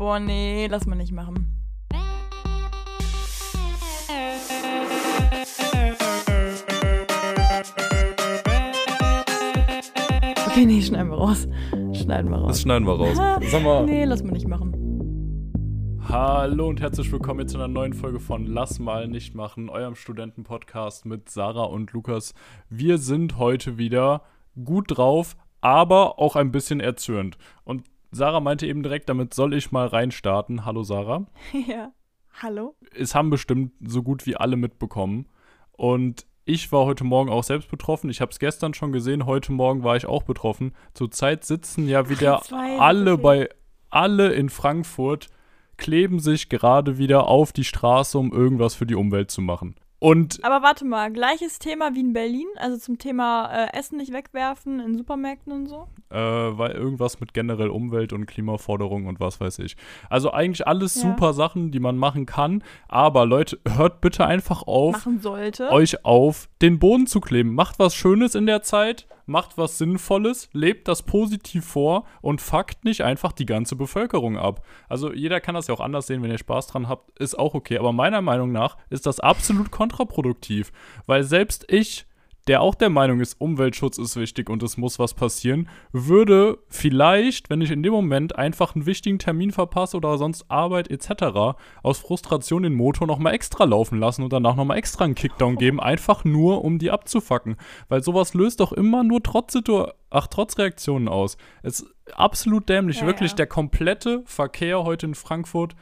Boah, nee, lass mal nicht machen. Okay, nee, schneiden wir raus. Schneiden wir raus. Das schneiden wir raus. Sag mal. Nee, lass mal nicht machen. Hallo und herzlich willkommen zu einer neuen Folge von Lass mal nicht machen, eurem Studentenpodcast mit Sarah und Lukas. Wir sind heute wieder gut drauf, aber auch ein bisschen erzürnt. Und Sarah meinte eben direkt, damit soll ich mal reinstarten. Hallo Sarah. ja. Hallo. Es haben bestimmt so gut wie alle mitbekommen. Und ich war heute Morgen auch selbst betroffen. Ich habe es gestern schon gesehen. Heute Morgen war ich auch betroffen. Zurzeit sitzen ja wieder Ach, alle bei alle in Frankfurt kleben sich gerade wieder auf die Straße, um irgendwas für die Umwelt zu machen. Und Aber warte mal, gleiches Thema wie in Berlin, also zum Thema äh, Essen nicht wegwerfen in Supermärkten und so? äh, weil irgendwas mit generell Umwelt und Klimaforderung und was weiß ich. Also eigentlich alles Ja. super Sachen, die man machen kann. Aber Leute, hört bitte einfach auf, euch auf den Boden zu kleben. Macht was Schönes in der Zeit, macht was Sinnvolles, lebt das positiv vor und fuckt nicht einfach die ganze Bevölkerung ab. Also jeder kann das ja auch anders sehen, wenn ihr Spaß dran habt, ist auch okay. Aber meiner Meinung nach ist das absolut kontraproduktiv, weil selbst ich der auch der Meinung ist, Umweltschutz ist wichtig und es muss was passieren, würde vielleicht, wenn ich in dem Moment einfach einen wichtigen Termin verpasse oder sonst Arbeit etc., aus Frustration den Motor nochmal extra laufen lassen und danach nochmal extra einen Kickdown geben, einfach nur, um die abzufacken. Weil sowas löst doch immer nur trotz, Situ- ach, trotz Reaktionen aus. Es ist absolut dämlich. Ja, Wirklich, ja. der komplette Verkehr heute in Frankfurt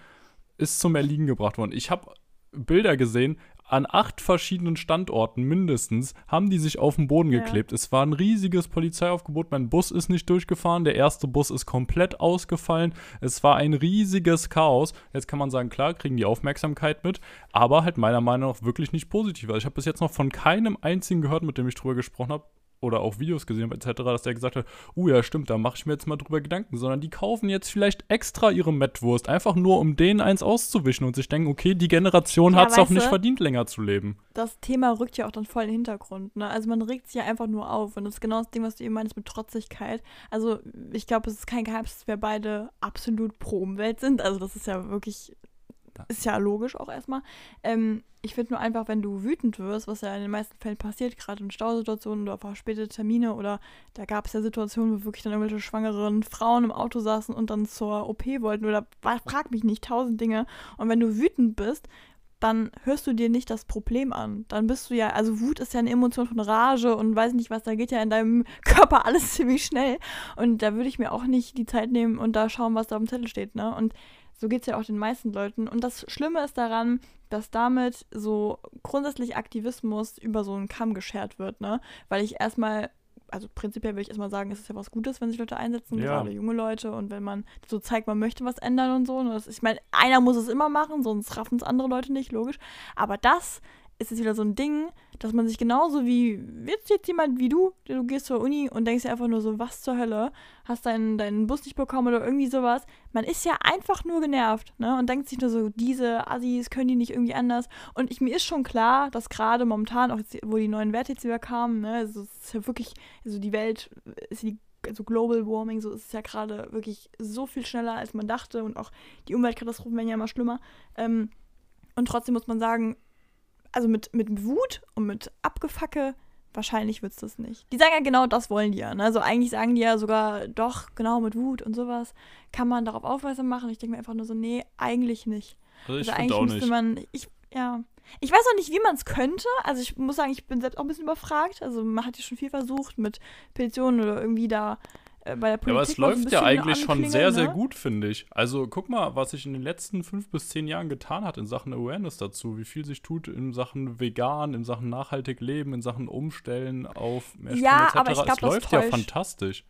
ist zum Erliegen gebracht worden. Ich habe Bilder gesehen, an acht verschiedenen Standorten mindestens haben die sich auf den Boden Ja. geklebt. Es war ein riesiges Polizeiaufgebot. Mein Bus ist nicht durchgefahren. Der erste Bus ist komplett ausgefallen. Es war ein riesiges Chaos. Jetzt kann man sagen, klar, kriegen die Aufmerksamkeit mit, aber halt meiner Meinung nach wirklich nicht positiv. Also ich habe bis jetzt noch von keinem einzigen gehört, mit dem ich drüber gesprochen habe oder auch Videos gesehen habe, etc., dass der gesagt hat, uh ja, stimmt, da mache ich mir jetzt mal drüber Gedanken, sondern die kaufen jetzt vielleicht extra ihre Mettwurst, einfach nur um denen eins auszuwischen und sich denken, okay, die Generation Ja, hat es auch nicht verdient, länger zu leben. das Thema rückt ja auch dann voll in den Hintergrund. Ne? Also man regt sich ja einfach nur auf. Und das ist genau das Ding, was du eben meinst mit Trotzigkeit. Also ich glaube, es ist kein Geheimnis, dass wir beide absolut pro Umwelt sind. Also das ist ja wirklich, ist ja logisch auch erstmal. Ähm, ich finde nur einfach, wenn du wütend wirst, was ja in den meisten Fällen passiert, gerade in Stausituationen oder verspätete Termine oder da gab es ja Situationen, wo wirklich dann irgendwelche schwangeren Frauen im Auto saßen und dann zur OP wollten oder frag mich nicht, tausend Dinge. Und wenn du wütend bist, dann hörst du dir nicht das Problem an. Dann bist du ja, also Wut ist ja eine Emotion von Rage und weiß nicht was, da geht ja in deinem Körper alles ziemlich schnell. Und da würde ich mir auch nicht die Zeit nehmen und da schauen, was da auf dem Zettel steht, ne? Und so geht es ja auch den meisten Leuten. Und das Schlimme ist daran, dass damit so grundsätzlich Aktivismus über so einen Kamm geschert wird, ne? Weil ich erstmal, also prinzipiell würde ich erstmal sagen, es ist ja was Gutes, wenn sich Leute einsetzen, Ja. gerade junge Leute und wenn man so zeigt, man möchte was ändern und so. Und das, ich meine, einer muss es immer machen, sonst raffen es andere Leute nicht, logisch. Aber das ist jetzt wieder so ein Ding, dass man sich genauso wie, jetzt jetzt jemand wie du, du gehst zur Uni und denkst dir einfach nur so, was zur Hölle, hast deinen, deinen Bus nicht bekommen oder irgendwie sowas. Man ist ja einfach nur genervt, ne? Und denkt sich nur so, diese Assis können die nicht irgendwie anders. Und ich, mir ist schon klar, dass gerade momentan, auch jetzt, wo die neuen Werte jetzt wieder kamen, ne, also es ist ja wirklich, also die Welt ist die also Global Warming, so ist es ja gerade wirklich so viel schneller, als man dachte und auch die Umweltkatastrophen werden ja immer schlimmer. Ähm, und trotzdem muss man sagen, also mit, mit Wut und mit Abgefacke, wahrscheinlich wird es das nicht. Die sagen ja genau, das wollen die ja. Ne? Also eigentlich sagen die ja sogar, doch, genau mit Wut und sowas kann man darauf aufmerksam machen. Ich denke mir einfach nur so, nee, eigentlich nicht. Also ich also eigentlich auch müsste nicht. man, ich, ja. Ich weiß auch nicht, wie man es könnte. Also ich muss sagen, ich bin selbst auch ein bisschen überfragt. Also man hat ja schon viel versucht mit Petitionen oder irgendwie da bei der Politik. Ja, aber es läuft ja eigentlich schon sehr, sehr ne? gut, finde ich. Also guck mal, was sich in den letzten fünf bis zehn Jahren getan hat in Sachen Awareness dazu, wie viel sich tut in Sachen vegan, in Sachen nachhaltig leben, in Sachen Umstellen auf mehr Ja, etc. aber ich glaub, es das läuft ja fantastisch.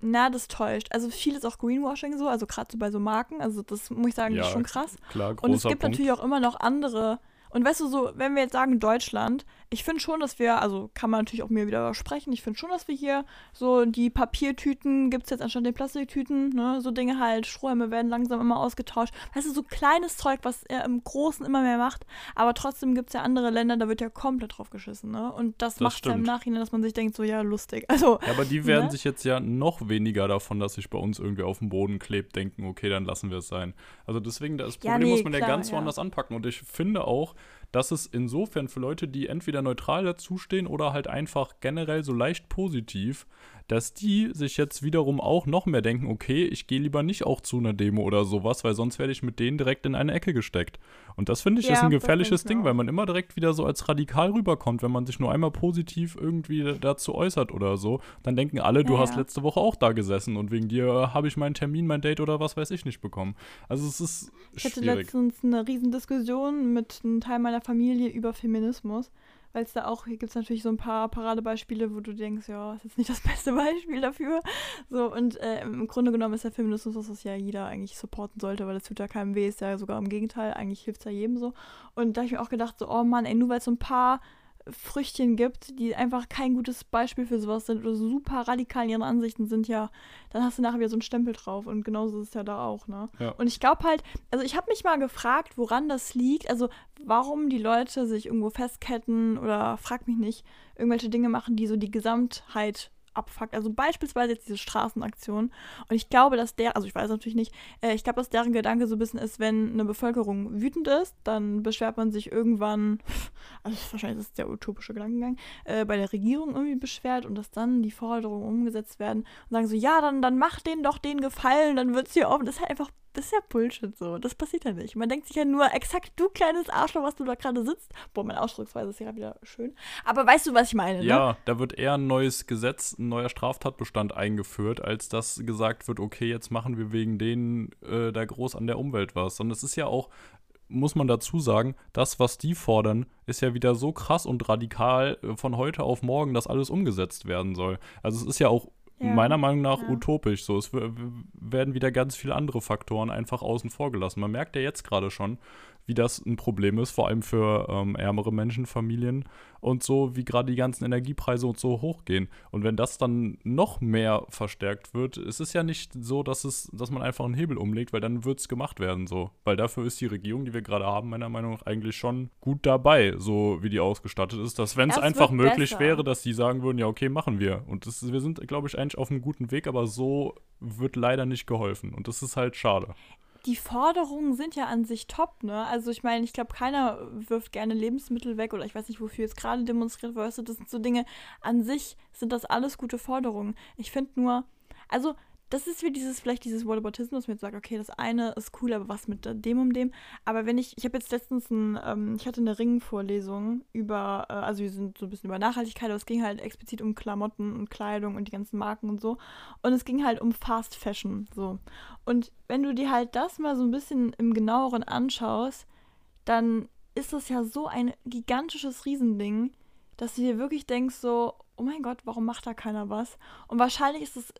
Na, das täuscht. Also viel ist auch Greenwashing so, also gerade so bei so Marken. Also das muss ich sagen, Ja, ist schon krass. Klar, großer Und es gibt Punkt. natürlich auch immer noch andere. Und weißt du, so, wenn wir jetzt sagen Deutschland, ich finde schon, dass wir, also kann man natürlich auch mir wieder sprechen, ich finde schon, dass wir hier so die Papiertüten gibt es jetzt anstatt den Plastiktüten, ne, so Dinge halt, Strohhalme werden langsam immer ausgetauscht. Weißt du, so kleines Zeug, was er im Großen immer mehr macht, aber trotzdem gibt es ja andere Länder, da wird ja komplett drauf geschissen, ne? Und das, das macht ja im Nachhinein, dass man sich denkt, so, ja, lustig. Also, ja, aber die werden ne? sich jetzt ja noch weniger davon, dass sich bei uns irgendwie auf dem Boden klebt, denken, okay, dann lassen wir es sein. Also deswegen, das Problem ja, nee, muss man klar, ja ganz woanders anpacken. Und ich finde auch, dass es insofern für Leute, die entweder neutral dazustehen oder halt einfach generell so leicht positiv, dass die sich jetzt wiederum auch noch mehr denken, okay, ich gehe lieber nicht auch zu einer Demo oder sowas, weil sonst werde ich mit denen direkt in eine Ecke gesteckt. Und das finde ich ja, ist ein gefährliches Ding, weil man immer direkt wieder so als radikal rüberkommt, wenn man sich nur einmal positiv irgendwie dazu äußert oder so. Dann denken alle, du ja, hast ja. letzte Woche auch da gesessen und wegen dir habe ich meinen Termin, mein Date oder was weiß ich nicht bekommen. Also es ist ich schwierig. Ich hatte letztens eine Riesendiskussion mit einem Teil meiner Familie über Feminismus weil es da auch, hier gibt es natürlich so ein paar Paradebeispiele, wo du denkst, ja, ist jetzt nicht das beste Beispiel dafür. So, und äh, im Grunde genommen ist der Feminismus, was ja jeder eigentlich supporten sollte, weil das tut ja keinem weh, ist ja sogar im Gegenteil, eigentlich hilft es ja jedem so. Und da habe ich mir auch gedacht, so, oh Mann, ey, nur weil es so ein paar Früchtchen gibt, die einfach kein gutes Beispiel für sowas sind oder super radikal in ihren Ansichten sind, ja, dann hast du nachher wieder so einen Stempel drauf und genauso ist es ja da auch, ne? Ja. Und ich glaube halt, also ich habe mich mal gefragt, woran das liegt, also warum die Leute sich irgendwo festketten oder frag mich nicht, irgendwelche Dinge machen, die so die Gesamtheit abfuckt. Also beispielsweise jetzt diese Straßenaktion. Und ich glaube, dass der, also ich weiß natürlich nicht, äh, ich glaube, dass deren Gedanke so ein bisschen ist, wenn eine Bevölkerung wütend ist, dann beschwert man sich irgendwann, also wahrscheinlich ist es der utopische Gedankengang, äh, bei der Regierung irgendwie beschwert und dass dann die Forderungen umgesetzt werden und sagen so, ja, dann, dann mach denen doch den Gefallen, dann wird es hier offen. Das ist halt einfach das ist ja Bullshit so. Das passiert ja nicht. Man denkt sich ja nur, exakt du kleines Arschloch, was du da gerade sitzt. Boah, meine Ausdrucksweise ist ja wieder schön. Aber weißt du, was ich meine? Ne? Ja, da wird eher ein neues Gesetz, ein neuer Straftatbestand eingeführt, als dass gesagt wird, okay, jetzt machen wir wegen denen äh, da groß an der Umwelt was. Sondern es ist ja auch, muss man dazu sagen, das, was die fordern, ist ja wieder so krass und radikal äh, von heute auf morgen, dass alles umgesetzt werden soll. Also es ist ja auch ja. meiner Meinung nach ja. utopisch. So, es werden wieder ganz viele andere Faktoren einfach außen vor gelassen. Man merkt ja jetzt gerade schon, wie das ein Problem ist, vor allem für ähm, ärmere Menschen, Familien und so, wie gerade die ganzen Energiepreise und so hochgehen. Und wenn das dann noch mehr verstärkt wird, ist es ja nicht so, dass es, dass man einfach einen Hebel umlegt, weil dann wird es gemacht werden so. Weil dafür ist die Regierung, die wir gerade haben, meiner Meinung nach eigentlich schon gut dabei, so wie die ausgestattet ist, dass wenn es einfach möglich besser. wäre, dass die sagen würden, ja okay, machen wir. Und das, wir sind, glaube ich, eigentlich auf einem guten Weg, aber so wird leider nicht geholfen. Und das ist halt schade die Forderungen sind ja an sich top, ne? Also ich meine, ich glaube, keiner wirft gerne Lebensmittel weg oder ich weiß nicht, wofür jetzt gerade demonstriert wird. Das sind so Dinge, an sich sind das alles gute Forderungen. Ich finde nur, also das ist wie dieses, vielleicht dieses Whataboutismus, mit sagt, okay, das eine ist cool, aber was mit dem und dem. Aber wenn ich, ich habe jetzt letztens ein, ähm, ich hatte eine Ringvorlesung über, äh, also wir sind so ein bisschen über Nachhaltigkeit, aber es ging halt explizit um Klamotten und Kleidung und die ganzen Marken und so. Und es ging halt um Fast Fashion, so. Und wenn du dir halt das mal so ein bisschen im genaueren anschaust, dann ist das ja so ein gigantisches Riesending, dass du dir wirklich denkst so, oh mein Gott, warum macht da keiner was? Und wahrscheinlich ist es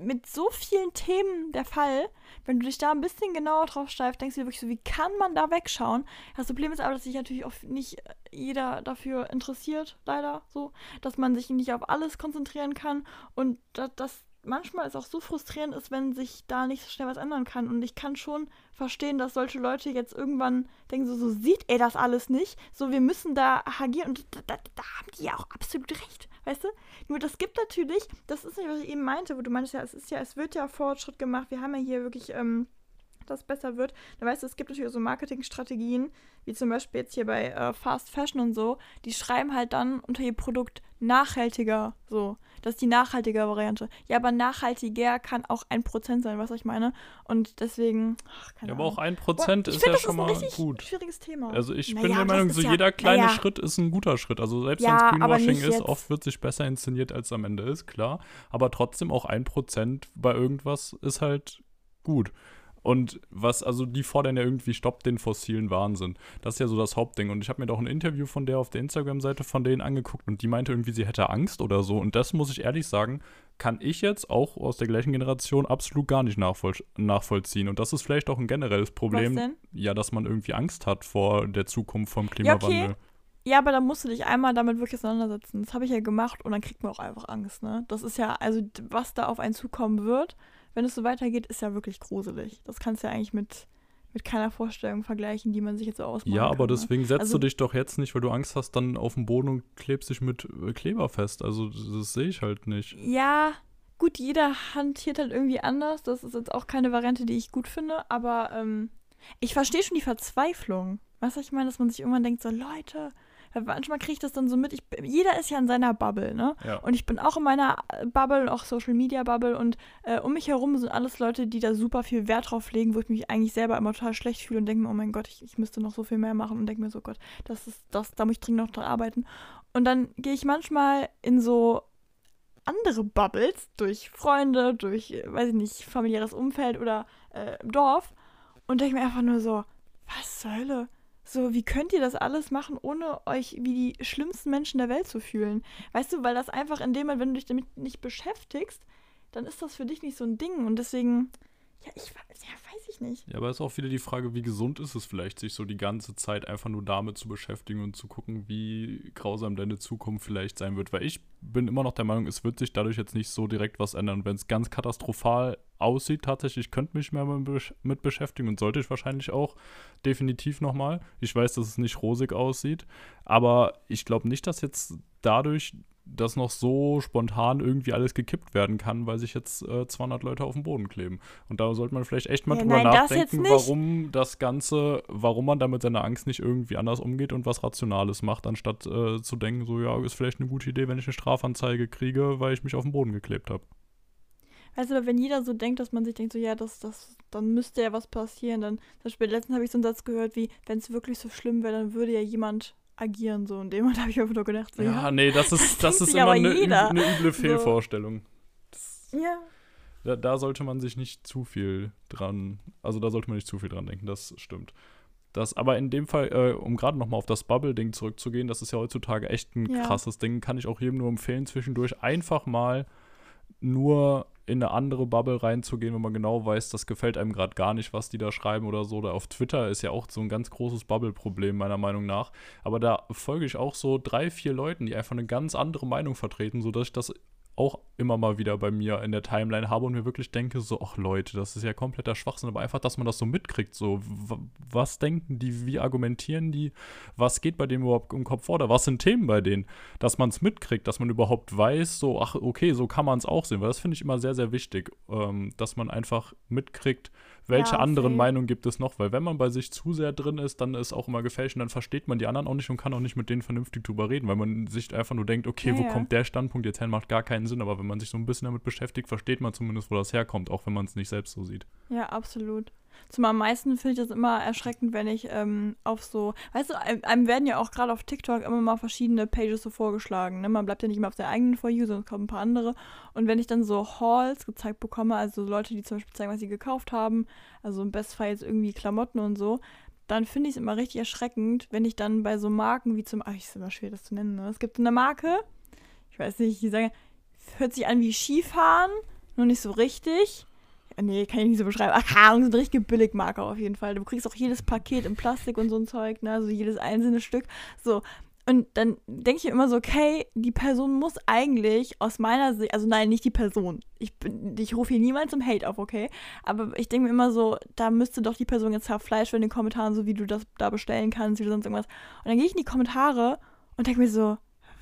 mit so vielen Themen der Fall, wenn du dich da ein bisschen genauer drauf steifst, denkst du dir wirklich so, wie kann man da wegschauen? Das Problem ist aber, dass sich natürlich auch nicht jeder dafür interessiert, leider so, dass man sich nicht auf alles konzentrieren kann und dass, dass manchmal es auch so frustrierend ist, wenn sich da nicht so schnell was ändern kann. Und ich kann schon verstehen, dass solche Leute jetzt irgendwann denken, so, so sieht er das alles nicht. So, wir müssen da agieren. Und da, da, da haben die ja auch absolut recht. Weißt du? Nur das gibt natürlich, das ist nicht, was ich eben meinte, wo du meinst, ja, es ist ja, es wird ja Fortschritt gemacht. Wir haben ja hier wirklich, ähm, das besser wird. Da weißt du, es gibt natürlich so Marketingstrategien, wie zum Beispiel jetzt hier bei äh, Fast Fashion und so, die schreiben halt dann unter ihr Produkt nachhaltiger, so. Das ist die nachhaltige Variante. Ja, aber nachhaltiger kann auch ein Prozent sein, was ich meine. Und deswegen. Ach, ja, aber auch ein Prozent ist ja schon mal gut. Schwieriges Thema. Also ich naja, bin der Meinung, so ja, jeder kleine naja. Schritt ist ein guter Schritt. Also selbst ja, wenn es Greenwashing ist, jetzt. oft wird sich besser inszeniert, als am Ende ist, klar. Aber trotzdem auch ein Prozent bei irgendwas ist halt gut. Und was, also die fordern ja irgendwie, stoppt den fossilen Wahnsinn. Das ist ja so das Hauptding. Und ich habe mir doch ein Interview von der auf der Instagram-Seite von denen angeguckt und die meinte irgendwie, sie hätte Angst oder so. Und das muss ich ehrlich sagen, kann ich jetzt auch aus der gleichen Generation absolut gar nicht nachvoll nachvollziehen. Und das ist vielleicht auch ein generelles Problem. Was denn? Ja, dass man irgendwie Angst hat vor der Zukunft vom Klimawandel. Ja, okay. Ja, aber da musst du dich einmal damit wirklich auseinandersetzen. Das habe ich ja gemacht und dann kriegt man auch einfach Angst, ne? Das ist ja, also was da auf einen zukommen wird, wenn es so weitergeht, ist ja wirklich gruselig. Das kannst du ja eigentlich mit, mit keiner Vorstellung vergleichen, die man sich jetzt so ausmalt. Ja, aber kann, deswegen setzt Also- du dich doch jetzt nicht, weil du Angst hast, dann auf den Boden und klebst dich mit äh, Kleber fest. Also das sehe ich halt nicht. Ne? Ja, gut, jeder hantiert halt irgendwie anders. Das ist jetzt auch keine Variante, die ich gut finde, aber ähm, ich verstehe schon die Verzweiflung. Weißt du, was ich meine, dass man sich irgendwann denkt, so Leute, weil manchmal kriege ich das dann so mit. Ich, jeder ist ja in seiner Bubble, ne? Ja. Und ich bin auch in meiner äh, Bubble, auch Social Media Bubble. Und äh, um mich herum sind alles Leute, die da super viel Wert drauf legen, wo ich mich eigentlich selber immer total schlecht fühle und denke mir, oh mein Gott, ich, ich müsste noch so viel mehr machen und denke mir so, Gott, das ist das, da muss ich dringend noch dran arbeiten. Und dann gehe ich manchmal in so andere Bubbles durch Freunde, durch, äh, weiß ich nicht, familiäres Umfeld oder äh, im Dorf und denke mir einfach nur so, was zur Hölle? So, wie könnt ihr das alles machen, ohne euch wie die schlimmsten Menschen der Welt zu fühlen? Weißt du, weil das einfach in dem Moment, wenn du dich damit nicht beschäftigst, dann ist das für dich nicht so ein Ding. Und deswegen, ja, ich ja, weiß ich nicht. Ja, aber es ist auch wieder die Frage, wie gesund ist es vielleicht, sich so die ganze Zeit einfach nur damit zu beschäftigen und zu gucken, wie grausam deine Zukunft vielleicht sein wird. Weil ich bin immer noch der Meinung, es wird sich dadurch jetzt nicht so direkt was ändern. Wenn es ganz katastrophal aussieht, tatsächlich, ich könnte mich mehr mit beschäftigen und sollte ich wahrscheinlich auch definitiv nochmal. Ich weiß, dass es nicht rosig aussieht, aber ich glaube nicht, dass jetzt dadurch dass noch so spontan irgendwie alles gekippt werden kann, weil sich jetzt äh, 200 Leute auf den Boden kleben. Und da sollte man vielleicht echt mal Ja, drüber nein, das nachdenken, nicht. warum das Ganze, warum man da mit seiner Angst nicht irgendwie anders umgeht und was Rationales macht, anstatt äh, zu denken, so ja, ist vielleicht eine gute Idee, wenn ich eine Strafanzeige kriege, weil ich mich auf den Boden geklebt habe. Weißt du, aber wenn jeder so denkt, dass man sich denkt, so, ja, das, das, dann müsste ja was passieren, dann, zum Beispiel, letztens habe ich so einen Satz gehört, wie, wenn es wirklich so schlimm wäre, dann würde ja jemand agieren, so. Und dem Moment habe ich einfach nur gedacht, so, Ja, ja. nee, das ist, das das ist immer eine, üble- eine üble So. Fehlvorstellung. Ja. Da, da sollte man sich nicht zu viel dran, also da sollte man nicht zu viel dran denken, das stimmt. Das, aber in dem Fall, äh, um gerade nochmal auf das Bubble-Ding zurückzugehen, das ist ja heutzutage echt ein Ja. krasses Ding, kann ich auch jedem nur empfehlen, zwischendurch einfach mal nur in eine andere Bubble reinzugehen, wenn man genau weiß, das gefällt einem gerade gar nicht, was die da schreiben oder so. Oder auf Twitter ist ja auch so ein ganz großes Bubble-Problem, meiner Meinung nach. Aber da folge ich auch so drei, vier Leuten, die einfach eine ganz andere Meinung vertreten, sodass ich das auch immer mal wieder bei mir in der Timeline habe und mir wirklich denke, so, ach Leute, das ist ja kompletter Schwachsinn, aber einfach, dass man das so mitkriegt, so, was denken die, wie argumentieren die, was geht bei denen überhaupt im Kopf vor, oder was sind Themen bei denen, dass man es mitkriegt, dass man überhaupt weiß, so, ach, okay, so kann man es auch sehen, weil das finde ich immer sehr, sehr wichtig, ähm, dass man einfach mitkriegt, welche Ja, anderen. Meinungen gibt es noch, weil wenn man bei sich zu sehr drin ist, dann ist auch immer gefälscht und dann versteht man die anderen auch nicht und kann auch nicht mit denen vernünftig drüber reden, weil man sich einfach nur denkt, okay, Ja, wo ja. kommt der Standpunkt jetzt her, macht gar keinen Sinn, aber wenn man sich so ein bisschen damit beschäftigt, versteht man zumindest, wo das herkommt, auch wenn man es nicht selbst so sieht. Ja, absolut. Zum am meisten finde ich das immer erschreckend, wenn ich ähm, auf so, weißt du, einem, werden ja auch gerade auf TikTok immer mal verschiedene Pages so vorgeschlagen. Ne? Man bleibt ja nicht immer auf der eigenen For You, sondern es kommen ein paar andere. Und wenn ich dann so Hauls gezeigt bekomme, also Leute, die zum Beispiel zeigen, was sie gekauft haben, also im Bestfall jetzt irgendwie Klamotten und so, dann finde ich es immer richtig erschreckend, wenn ich dann bei so Marken wie zum, ach, ist immer schwer, das zu nennen, ne? Es gibt eine Marke, ich weiß nicht, die sagen, hört sich an wie Skifahren, nur nicht so richtig. Nee, kann ich nicht so beschreiben. Ach, keine Ahnung, so eine richtige Billigmarke auf jeden Fall. Du kriegst auch jedes Paket in Plastik und so ein Zeug, ne? Also jedes einzelne Stück. So. Und dann denke ich immer so, okay, die Person muss eigentlich aus meiner Sicht, also nein, nicht die Person. Ich, ich rufe hier niemals zum Hate auf, okay? Aber ich denke mir immer so, da müsste doch die Person jetzt zerfleischt werden in den Kommentaren, so wie du das da bestellen kannst, wie du sonst irgendwas. Und dann gehe ich in die Kommentare und denke mir so,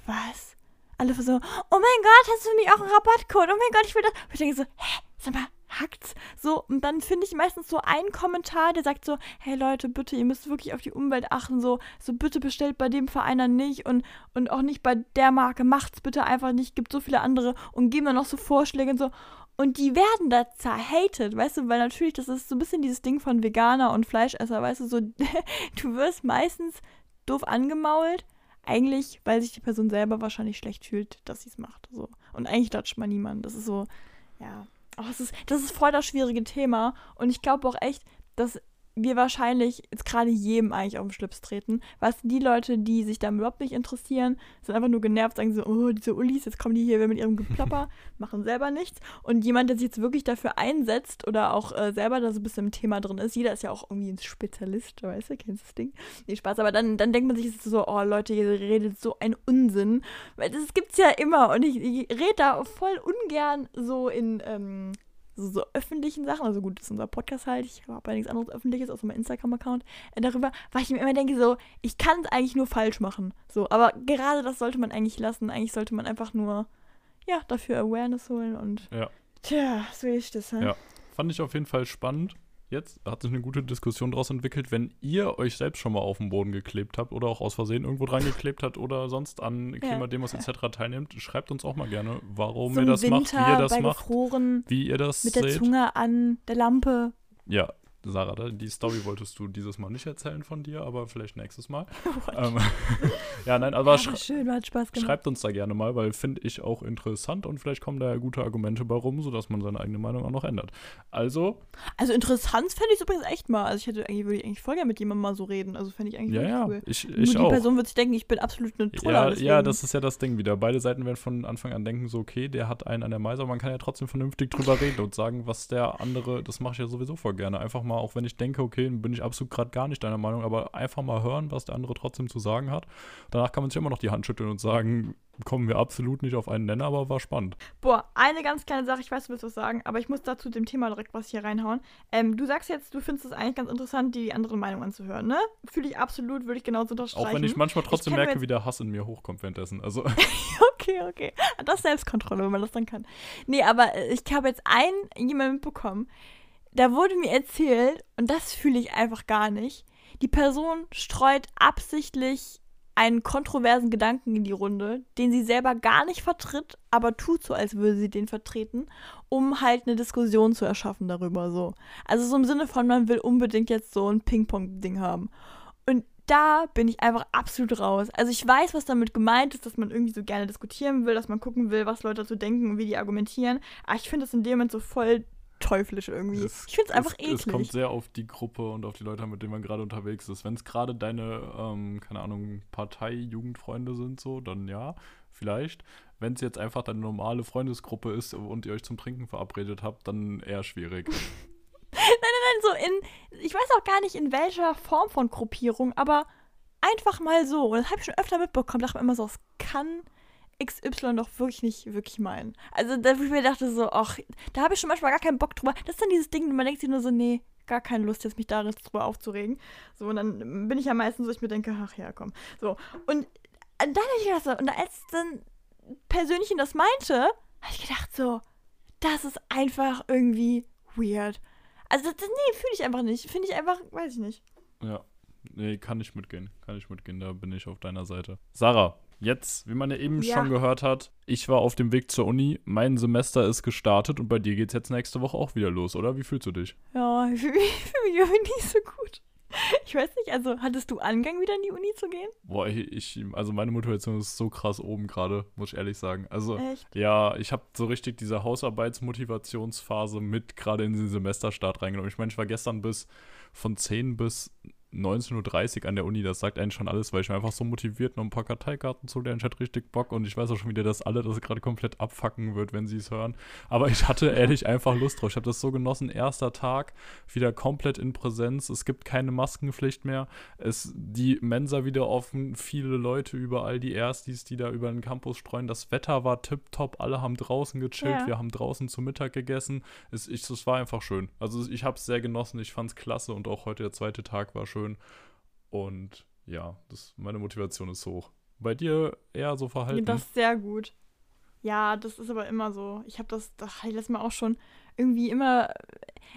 was? Alle so, oh mein Gott, hast du nicht auch einen Rabattcode? Oh mein Gott, ich will das. Und ich denke so, hä, sag mal, hackt's? So, und dann finde ich meistens so einen Kommentar, der sagt so, hey Leute, bitte, ihr müsst wirklich auf die Umwelt achten, so, so bitte bestellt bei dem Verein dann nicht und, und auch nicht bei der Marke, macht's bitte einfach nicht, gibt so viele andere und geben dann noch so Vorschläge und so. Und die werden da zerhatet, weißt du, weil natürlich, das ist so ein bisschen dieses Ding von Veganer und Fleischesser, weißt du, so, du wirst meistens doof angemault, eigentlich, weil sich die Person selber wahrscheinlich schlecht fühlt, dass sie es macht. So. Und eigentlich judgt man niemanden. Das ist so, ja. Oh, das, ist, das ist voll das schwierige Thema. Und ich glaube auch echt, dass wir wahrscheinlich jetzt gerade jedem eigentlich auf den Schlips treten. Was die Leute, die sich da überhaupt nicht interessieren, sind einfach nur genervt, sagen so, oh, diese Ullis, jetzt kommen die hier mit ihrem Geplapper, machen selber nichts. Und jemand, der sich jetzt wirklich dafür einsetzt oder auch äh, selber da so ein bisschen im Thema drin ist, jeder ist ja auch irgendwie ein Spezialist, weißt du, kennst du das Ding? Nee, Spaß, aber dann, dann denkt man sich so, oh Leute, ihr redet so ein Unsinn. Weil das gibt's ja immer und ich, ich rede da voll ungern so in, ähm, so, so öffentlichen Sachen, also gut, das ist unser Podcast halt, ich habe ja nichts anderes öffentliches, außer mein Instagram-Account, äh, darüber, weil ich mir immer denke, so, ich kann es eigentlich nur falsch machen. So, aber gerade das sollte man eigentlich lassen. Eigentlich sollte man einfach nur, ja, dafür Awareness holen und. Ja. Tja, so ist das, halt. Ja. Fand ich auf jeden Fall spannend jetzt hat sich eine gute Diskussion daraus entwickelt, wenn ihr euch selbst schon mal auf den Boden geklebt habt oder auch aus Versehen irgendwo dran geklebt habt oder sonst an Klimademos ja. etc. teilnehmt, schreibt uns auch mal gerne, warum Zum ihr das Winter, macht, wie ihr das macht, wie ihr das mit der Zunge an der Lampe. Ja, Sarah, die Story wolltest du dieses Mal nicht erzählen von dir, aber vielleicht nächstes Mal. ähm, ja, nein, aber ja, schön, hat Spaß gemacht. schreibt uns da gerne mal, weil finde ich auch interessant und vielleicht kommen da ja gute Argumente bei rum, sodass man seine eigene Meinung auch noch ändert. Also. Also interessant fände ich übrigens echt mal. Also ich hätte eigentlich, würde ich eigentlich voll gerne mit jemandem mal so reden. Also fände ich eigentlich ja, ja, cool. Ich, ich Nur die auch. Person wird sich denken, ich bin absolut eine Troller. Ja, ja, das ist ja das Ding wieder. Beide Seiten werden von Anfang an denken, so, okay, der hat einen an der Meise, aber man kann ja trotzdem vernünftig drüber reden und sagen, was der andere, das mache ich ja sowieso voll gerne. Einfach mal, auch wenn ich denke, okay, bin ich absolut gerade gar nicht deiner Meinung, aber einfach mal hören, was der andere trotzdem zu sagen hat. Danach kann man sich immer noch die Hand schütteln und sagen, kommen wir absolut nicht auf einen Nenner, aber war spannend. Boah, eine ganz kleine Sache, ich weiß, du willst was sagen, aber ich muss dazu dem Thema direkt was hier reinhauen. Ähm, du sagst jetzt, du findest es eigentlich ganz interessant, die andere Meinung anzuhören, ne? Fühle ich absolut, würde ich genauso unterstreichen. Auch wenn ich manchmal trotzdem ich merke, wie der Hass in mir hochkommt währenddessen. Also. okay, okay. Das ist Selbstkontrolle, wenn man das dann kann. Nee, aber ich habe jetzt einen jemand mitbekommen, da wurde mir erzählt, und das fühle ich einfach gar nicht, die Person streut absichtlich einen kontroversen Gedanken in die Runde, den sie selber gar nicht vertritt, aber tut so, als würde sie den vertreten, um halt eine Diskussion zu erschaffen darüber so. Also so im Sinne von, man will unbedingt jetzt so ein Ping-Pong-Ding haben. Und da bin ich einfach absolut raus. Also ich weiß, was damit gemeint ist, dass man irgendwie so gerne diskutieren will, dass man gucken will, was Leute dazu denken und wie die argumentieren. Aber ich finde es in dem Moment so voll teuflisch irgendwie. Es, ich finde es einfach eklig. Es kommt sehr auf die Gruppe und auf die Leute, mit denen man gerade unterwegs ist. Wenn es gerade deine, ähm, keine Ahnung, Partei-Jugendfreunde sind, so, dann ja, vielleicht. Wenn es jetzt einfach deine normale Freundesgruppe ist und ihr euch zum Trinken verabredet habt, dann eher schwierig. nein, nein, nein, so in, ich weiß auch gar nicht in welcher Form von Gruppierung, aber einfach mal so. Und das habe ich schon öfter mitbekommen, dachte mir immer so, es kann XY doch wirklich nicht wirklich meinen. Also da wo ich mir dachte so, ach, da habe ich schon manchmal gar keinen Bock drüber. Das ist dann dieses Ding, man denkt sich nur so, nee, gar keine Lust, jetzt mich da drüber aufzuregen. So, und dann bin ich ja meistens so, ich mir denke, ach ja, komm. So, und dann habe ich gedacht so, und als dann Persönchen das meinte, habe ich gedacht so, das ist einfach irgendwie weird. Also, das, nee, fühle ich einfach nicht. Finde ich einfach, weiß ich nicht. Ja, nee, kann ich mitgehen. Kann ich mitgehen, da bin ich auf deiner Seite. Sarah, Jetzt, wie man ja eben ja. schon gehört hat, ich war auf dem Weg zur Uni, mein Semester ist gestartet und bei dir geht es jetzt nächste Woche auch wieder los, oder? Wie fühlst du dich? Ja, ich fühle mich, fühl mich irgendwie nicht so gut. Ich weiß nicht, also hattest du Angang, wieder in die Uni zu gehen? Boah, ich, also meine Motivation ist so krass oben gerade, muss ich ehrlich sagen. Also, Echt? ja, ich habe so richtig diese Hausarbeitsmotivationsphase mit gerade in den Semesterstart reingenommen. Ich meine, ich war gestern bis von 10 bis 19.30 Uhr an der Uni, das sagt eigentlich schon alles, weil ich war einfach so motiviert, noch ein paar Karteikarten zu lernen. Ich hatte richtig Bock und ich weiß auch schon wieder, dass alle das gerade komplett abfacken wird, wenn sie es hören. Aber ich hatte ehrlich einfach Lust drauf. Ich habe das so genossen. Erster Tag, wieder komplett in Präsenz. Es gibt keine Maskenpflicht mehr. Es, die Mensa wieder offen, viele Leute überall, die Erstis, die da über den Campus streuen. Das Wetter war tipptopp, alle haben draußen gechillt, ja. wir haben draußen zu Mittag gegessen. Es, ich, es war einfach schön. Also ich habe es sehr genossen, ich fand es klasse und auch heute der zweite Tag war schön schön. Und ja, das, meine Motivation ist hoch. Bei dir eher so verhalten? Das ist sehr gut. Ja, das ist aber immer so. Ich habe das, das ich letztes Mal auch schon irgendwie immer.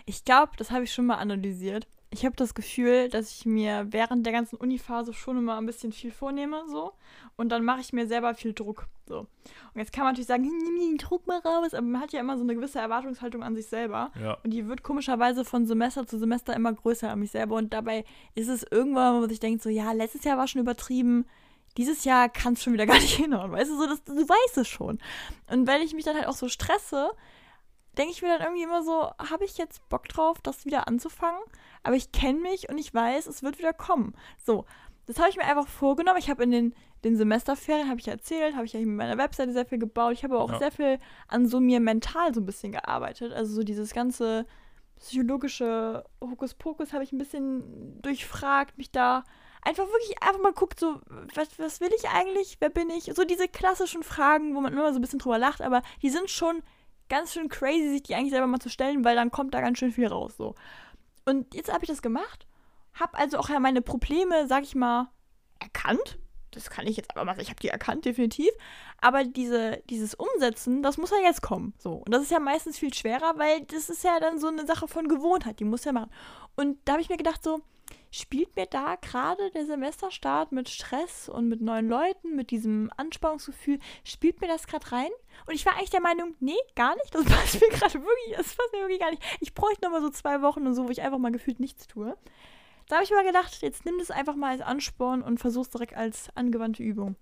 Ich glaube, das habe ich schon mal analysiert ich habe das Gefühl, dass ich mir während der ganzen Uniphase schon immer ein bisschen viel vornehme, so. Und dann mache ich mir selber viel Druck, so. Und jetzt kann man natürlich sagen, nimm den Druck mal raus, aber man hat ja immer so eine gewisse Erwartungshaltung an sich selber. Ja. Und die wird komischerweise von Semester zu Semester immer größer an mich selber. Und dabei ist es irgendwann, wo man sich denkt, so, ja, letztes Jahr war schon übertrieben. Dieses Jahr kann es schon wieder gar nicht hinhauen, weißt du, so, das, du weißt es schon. Und wenn ich mich dann halt auch so stresse, denke ich mir dann irgendwie immer so, habe ich jetzt Bock drauf, das wieder anzufangen? Aber ich kenne mich und ich weiß, es wird wieder kommen. So, das habe ich mir einfach vorgenommen. Ich habe in den, den Semesterferien, habe ich erzählt, habe ich ja mit meiner Webseite sehr viel gebaut. Ich habe auch Ja. sehr viel an so mir mental so ein bisschen gearbeitet. Also so dieses ganze psychologische Hokuspokus habe ich ein bisschen durchfragt, mich da einfach wirklich einfach mal guckt, so, was, was will ich eigentlich, wer bin ich? So diese klassischen Fragen, wo man immer so ein bisschen drüber lacht, aber die sind schon ganz schön crazy, sich die eigentlich selber mal zu stellen, weil dann kommt da ganz schön viel raus, so. Und jetzt habe ich das gemacht, habe also auch ja meine Probleme, sag ich mal, erkannt. Das kann ich jetzt aber mal sagen, ich habe die erkannt, definitiv. Aber diese, dieses Umsetzen, das muss ja jetzt kommen. So. Und das ist ja meistens viel schwerer, weil das ist ja dann so eine Sache von Gewohnheit, die muss ja machen. Und da habe ich mir gedacht, so, spielt mir da gerade der Semesterstart mit Stress und mit neuen Leuten, mit diesem Anspannungsgefühl, spielt mir das gerade rein? Und ich war eigentlich der Meinung, nee, gar nicht. Das passt mir gerade wirklich, das passt mir wirklich gar nicht. Ich bräuchte noch mal so zwei Wochen und so, wo ich einfach mal gefühlt nichts tue. Da habe ich mir gedacht, jetzt nimm das einfach mal als Ansporn und versuch's direkt als angewandte Übung.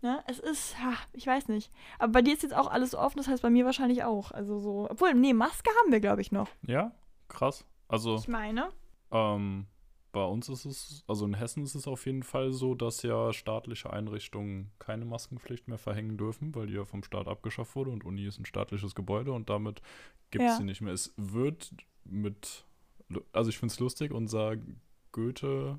Ne? Es ist, ha, ich weiß nicht. Aber bei dir ist jetzt auch alles offen, das heißt bei mir wahrscheinlich auch. Also so, obwohl, nee, Maske haben wir, glaube ich, noch. Ja, krass. Also, Ich meine. ähm, bei uns ist es, also in Hessen ist es auf jeden Fall so, dass ja staatliche Einrichtungen keine Maskenpflicht mehr verhängen dürfen, weil die ja vom Staat abgeschafft wurde und Uni ist ein staatliches Gebäude und damit gibt es Ja. sie nicht mehr. Es wird mit, also ich finde es lustig, unser Goethe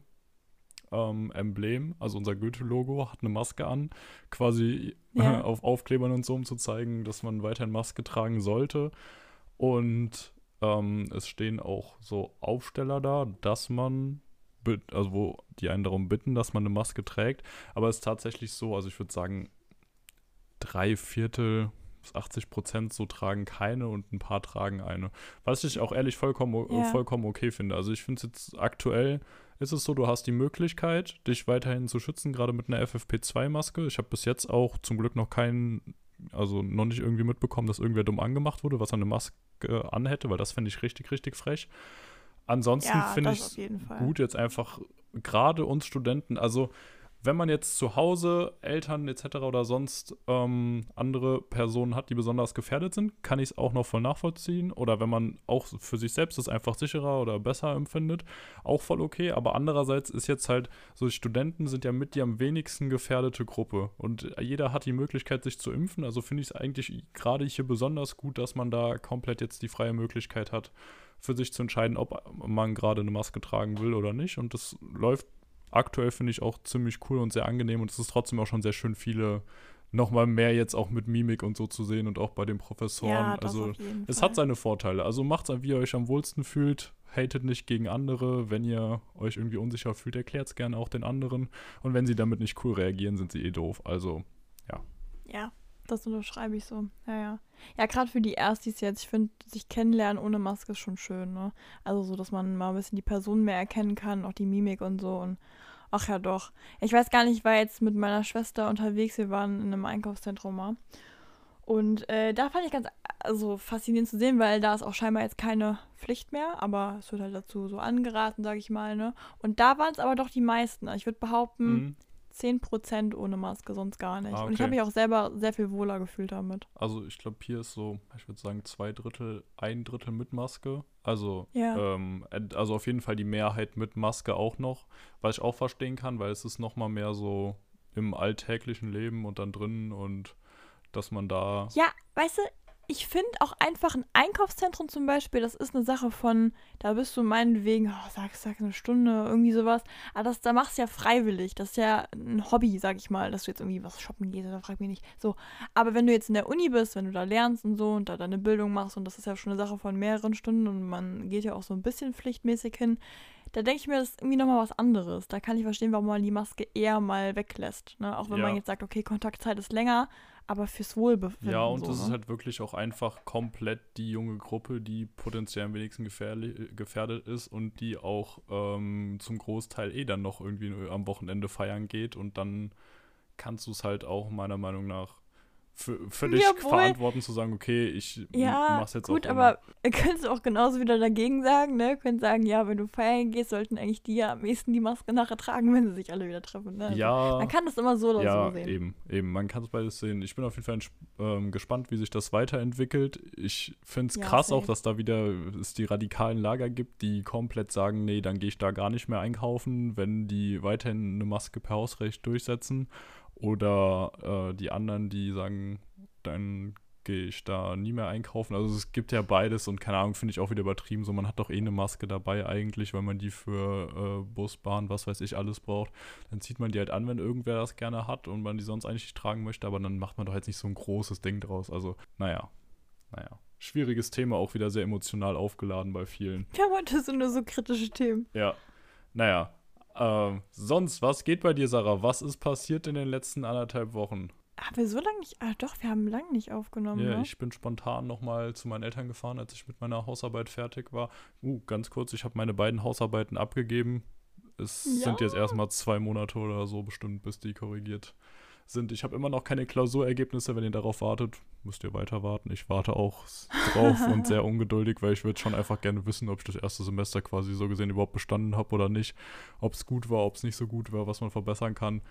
ähm, Emblem, also unser Goethe-Logo, hat eine Maske an, quasi Ja. auf Aufklebern und so, um zu zeigen, dass man weiterhin Maske tragen sollte. Und ähm, es stehen auch so Aufsteller da, dass man, also wo die einen darum bitten, dass man eine Maske trägt. Aber es ist tatsächlich so, also ich würde sagen, drei Viertel 80 Prozent so tragen keine und ein paar tragen eine. Was ich auch ehrlich vollkommen, Ja. vollkommen okay finde. Also ich finde es jetzt aktuell ist es so, du hast die Möglichkeit, dich weiterhin zu schützen, gerade mit einer FFP2-Maske. Ich habe bis jetzt auch zum Glück noch keinen, also noch nicht irgendwie mitbekommen, dass irgendwer dumm angemacht wurde, was eine Maske anhätte, weil das fände ich richtig, richtig frech. Ansonsten Ja, finde ich Fall. gut jetzt einfach gerade uns Studenten, also wenn man jetzt zu Hause Eltern etc. oder sonst ähm, andere Personen hat, die besonders gefährdet sind, kann ich es auch noch voll nachvollziehen. Oder wenn man auch für sich selbst das einfach sicherer oder besser empfindet, auch voll okay. Aber andererseits ist jetzt halt, so Studenten sind ja mit die am wenigsten gefährdete Gruppe. Und jeder hat die Möglichkeit, sich zu impfen. Also finde ich es eigentlich gerade hier besonders gut, dass man da komplett jetzt die freie Möglichkeit hat, für sich zu entscheiden, ob man gerade eine Maske tragen will oder nicht. Und das läuft aktuell, finde ich, auch ziemlich cool und sehr angenehm. Und es ist trotzdem auch schon sehr schön, viele nochmal mehr jetzt auch mit Mimik und so zu sehen und auch bei den Professoren. ja, also es Fall. hat seine Vorteile. Also macht's, wie ihr euch am wohlsten fühlt. Hatet nicht gegen andere. Wenn ihr euch irgendwie unsicher fühlt, erklärt es gerne auch den anderen. Und wenn sie damit nicht cool reagieren, sind sie eh doof. Also, Ja, das unterschreibe ich so. Ja, ja. Ja, gerade für die Erstis jetzt, ich finde, sich kennenlernen ohne Maske ist schon schön, ne? Also so, dass man mal ein bisschen die Person mehr erkennen kann, auch die Mimik und so und ach ja doch. Ich weiß gar nicht, ich war jetzt mit meiner Schwester unterwegs, wir waren in einem Einkaufszentrum mal. Und äh, da fand ich ganz also faszinierend zu sehen, weil da ist auch scheinbar jetzt keine Pflicht mehr, aber es wird halt dazu so angeraten, sage ich mal, ne? Und da waren es aber doch die meisten. Ich würde behaupten, mhm. 10% ohne Maske, sonst gar nicht. Ah, Und ich okay. habe mich auch selber sehr viel wohler gefühlt damit. also ich glaube, hier ist so, ich würde sagen, zwei Drittel, ein Drittel mit Maske. Also, Ja. ähm, also auf jeden Fall die Mehrheit mit Maske auch noch, was ich auch verstehen kann, weil es ist nochmal mehr so im alltäglichen Leben und dann drinnen und dass man da. Ja, weißt du, ich finde auch einfach ein Einkaufszentrum zum Beispiel, das ist eine Sache von, da bist du meinetwegen, oh, sag, sag eine Stunde, irgendwie sowas. Aber das, da machst du ja freiwillig. Das ist ja ein Hobby, sag ich mal, dass du jetzt irgendwie was shoppen gehst oder frag mich nicht. So. Aber wenn du jetzt in der Uni bist, wenn du da lernst und so und da deine Bildung machst und das ist ja schon eine Sache von mehreren Stunden und man geht ja auch so ein bisschen pflichtmäßig hin, da denke ich mir, das ist irgendwie nochmal was anderes. Da kann ich verstehen, warum man die Maske eher mal weglässt. Ne? Auch wenn Ja. man jetzt sagt, okay, Kontaktzeit ist länger, aber fürs Wohlbefinden. Ja, und so, das ne? ist halt wirklich auch einfach komplett die junge Gruppe, die potenziell am wenigsten gefährli- gefährdet ist und die auch ähm, zum Großteil eh dann noch irgendwie am Wochenende feiern geht und dann kannst du es halt auch meiner Meinung nach für, für dich Ja, wohl. verantworten zu sagen, okay, ich Ja, mach's jetzt gut, auch aber ihr könnt auch genauso wieder dagegen sagen, ne? Ihr könnt sagen, ja, wenn du feiern gehst, sollten eigentlich die ja am ehesten die Maske nachher tragen, wenn sie sich alle wieder treffen. Ne? Also, ja, Man kann das immer so oder ja, so sehen. eben, eben. Man kann es beides sehen. Ich bin auf jeden Fall ähm, gespannt, wie sich das weiterentwickelt. Ich finde es Ja, krass auch, safe. dass da wieder es die radikalen Lager gibt, die komplett sagen, nee, dann gehe ich da gar nicht mehr einkaufen, wenn die weiterhin eine Maske per Hausrecht durchsetzen. Oder äh, die anderen, die sagen, dann gehe ich da nie mehr einkaufen. Also es gibt ja beides und keine Ahnung, finde ich auch wieder übertrieben. So, man hat doch eh eine Maske dabei eigentlich, weil man die für äh, Bus, Bahn, was weiß ich, alles braucht. Dann zieht man die halt an, wenn irgendwer das gerne hat und man die sonst eigentlich nicht tragen möchte, aber dann macht man doch jetzt nicht so ein großes Ding draus. Also, naja, naja. Schwieriges Thema, auch wieder sehr emotional aufgeladen bei vielen. Wir haben heute so nur so kritische Themen. Ja, naja. Ähm, sonst, was geht bei dir, Sarah? Was ist passiert in den letzten anderthalb Wochen? Haben wir so lange nicht. Ah, doch, wir haben lange nicht aufgenommen. Ja, ne? ich bin spontan nochmal zu meinen Eltern gefahren, als ich mit meiner Hausarbeit fertig war. Uh, ganz kurz, ich habe meine beiden Hausarbeiten abgegeben. Es Ja. sind jetzt erstmal zwei Monate oder so bestimmt, bis die korrigiert sind. Ich habe immer noch keine Klausurergebnisse, wenn ihr darauf wartet. Müsst ihr weiter warten. Ich warte auch drauf und sehr ungeduldig, weil ich würde schon einfach gerne wissen, ob ich das erste Semester quasi so gesehen überhaupt bestanden habe oder nicht. Ob es gut war, ob es nicht so gut war, was man verbessern kann.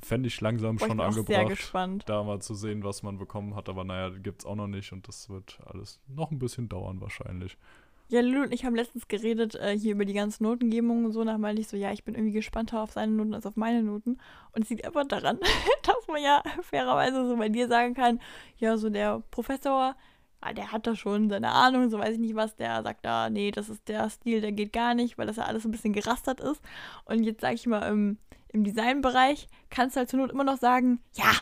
Fände ich langsam Boah, ich schon bin auch angebracht sehr gespannt. da mal zu sehen, was man bekommen hat. Aber naja, gibt es auch noch nicht und das wird alles noch ein bisschen dauern wahrscheinlich. Ja, Lulu und ich haben letztens geredet äh, hier über die ganzen Notengebungen und so. Da meinte ich so, ja, ich bin irgendwie gespannter auf seine Noten als auf meine Noten. Und es liegt einfach daran, dass man ja fairerweise so bei dir sagen kann, ja, so der Professor, ah, der hat da schon seine Ahnung, so weiß ich nicht was, der sagt da, nee, das ist der Stil, der geht gar nicht, weil das ja alles ein bisschen gerastert ist. Und jetzt sage ich mal, im, im Designbereich kannst du halt zur Not immer noch sagen, ja,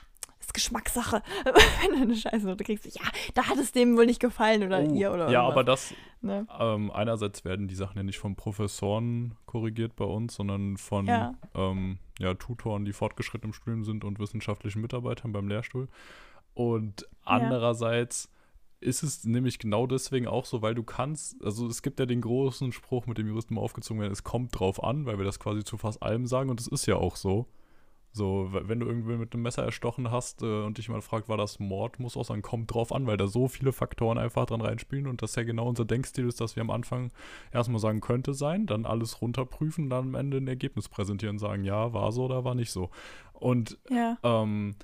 ist Geschmackssache. Wenn du eine Scheißnote kriegst, ja, da hat es dem wohl nicht gefallen oder Oh, ihr oder ja, irgendwas, aber das, ne? ähm, einerseits werden die Sachen ja nicht von Professoren korrigiert bei uns, sondern von Ja. ähm, ja, Tutoren, die fortgeschritten im Studium sind und wissenschaftlichen Mitarbeitern beim Lehrstuhl. Und andererseits ist es nämlich genau deswegen auch so, weil du kannst, also es gibt ja den großen Spruch, mit dem Juristen mal aufgezogen werden, es kommt drauf an, weil wir das quasi zu fast allem sagen und es ist ja auch so. So, wenn du irgendwie mit einem Messer erstochen hast äh, und dich mal fragt, war das Mord, muss auch sagen, kommt drauf an, weil da so viele Faktoren einfach dran reinspielen und das ja genau unser Denkstil ist, dass wir am Anfang erstmal sagen, könnte sein, dann alles runterprüfen, dann am Ende ein Ergebnis präsentieren, sagen, ja, war so oder war nicht so. Und Ja. ähm,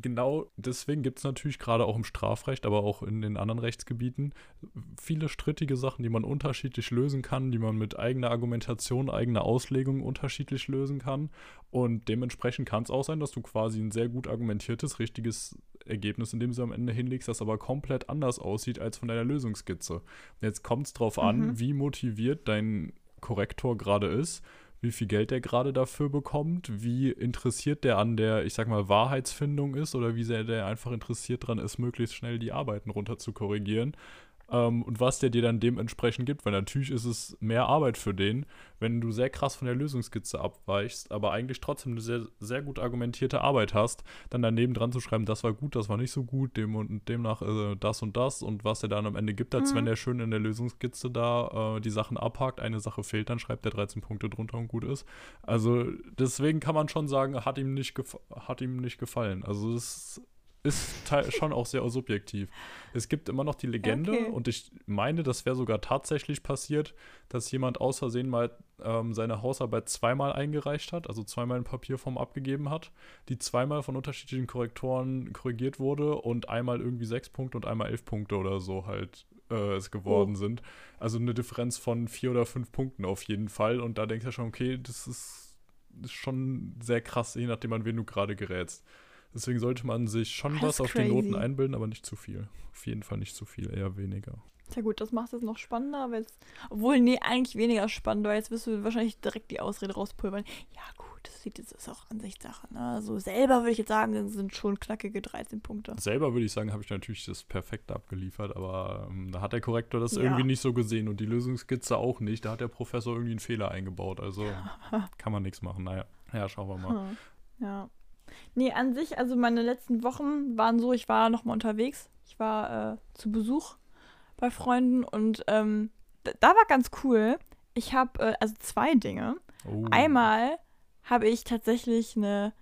genau deswegen gibt es natürlich gerade auch im Strafrecht, aber auch in den anderen Rechtsgebieten viele strittige Sachen, die man unterschiedlich lösen kann, die man mit eigener Argumentation, eigener Auslegung unterschiedlich lösen kann. Und dementsprechend kann es auch sein, dass du quasi ein sehr gut argumentiertes, richtiges Ergebnis in dem du am Ende hinlegst, das aber komplett anders aussieht als von deiner Lösungsskizze. Und jetzt kommt es drauf an, Mhm. wie motiviert dein Korrektor gerade ist wie viel Geld der gerade dafür bekommt, wie interessiert der an der, ich sag mal, Wahrheitsfindung ist oder wie sehr der einfach interessiert dran ist, möglichst schnell die Arbeiten runter zu korrigieren. Ähm, und was der dir dann dementsprechend gibt, weil natürlich ist es mehr Arbeit für den, wenn du sehr krass von der Lösungskizze abweichst, aber eigentlich trotzdem eine sehr, sehr gut argumentierte Arbeit hast, dann daneben dran zu schreiben, das war gut, das war nicht so gut, dem und demnach äh, das und das und was er dann am Ende gibt, als Mhm. wenn der schön in der Lösungskizze da äh, die Sachen abhakt, eine Sache fehlt, dann schreibt er 13 Punkte drunter und gut ist. Also deswegen kann man schon sagen, hat ihm nicht, gef hat ihm nicht gefallen. Also es ist teil- schon auch sehr subjektiv. Es gibt immer noch die Legende Okay. und ich meine, das wäre sogar tatsächlich passiert, dass jemand aus Versehen mal ähm, seine Hausarbeit zweimal eingereicht hat, also zweimal in Papierform abgegeben hat, die zweimal von unterschiedlichen Korrektoren korrigiert wurde und einmal irgendwie sechs Punkte und einmal elf Punkte oder so halt äh, es geworden sind. Also eine Differenz von vier oder fünf Punkten auf jeden Fall. Und da denkst du schon, okay, das ist, ist schon sehr krass, je nachdem, an wen du gerade gerätst. Deswegen sollte man sich schon Das was auf die Noten crazy. einbilden, aber nicht zu viel. Auf jeden Fall nicht zu viel, eher weniger. Ja gut, das macht es noch spannender, weil es, obwohl, nee, eigentlich weniger spannend, weil jetzt wirst du wahrscheinlich direkt die Ausrede rauspulvern. Ja gut, das sieht jetzt ist auch Ansichtssache. Ne? Also selber würde ich jetzt sagen, sind schon knackige 13 Punkte. Selber würde ich sagen, habe ich natürlich das Perfekte abgeliefert, aber ähm, da hat der Korrektor das Ja. irgendwie nicht so gesehen und die Lösungskizze auch nicht. Da hat der Professor irgendwie einen Fehler eingebaut. Also kann man nichts machen. Naja, ja, schauen wir mal. Hm. Ja. Nee, an sich, also meine letzten Wochen waren so, ich war nochmal unterwegs. Ich war äh, zu Besuch bei Freunden und ähm, da, war ganz cool. Ich habe, äh, also zwei Dinge. Oh. Einmal habe ich tatsächlich eine,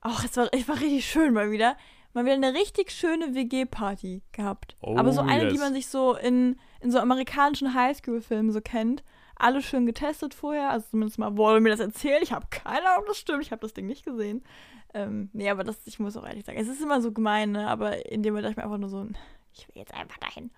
auch es war, es war richtig schön mal wieder, mal wieder eine richtig schöne WG-Party gehabt. Aber so Oh, eine, die yes. man sich so in, in so amerikanischen Highschool-Filmen so kennt. Alle schön getestet vorher, also zumindest mal wurde mir das erzählt. Ich habe keine Ahnung, ob das stimmt. Ich habe das Ding nicht gesehen. Ähm, nee, aber das, ich muss auch ehrlich sagen, es ist immer so gemein, ne? aber in dem Moment dachte ich mir einfach nur so, ich will jetzt einfach dahin.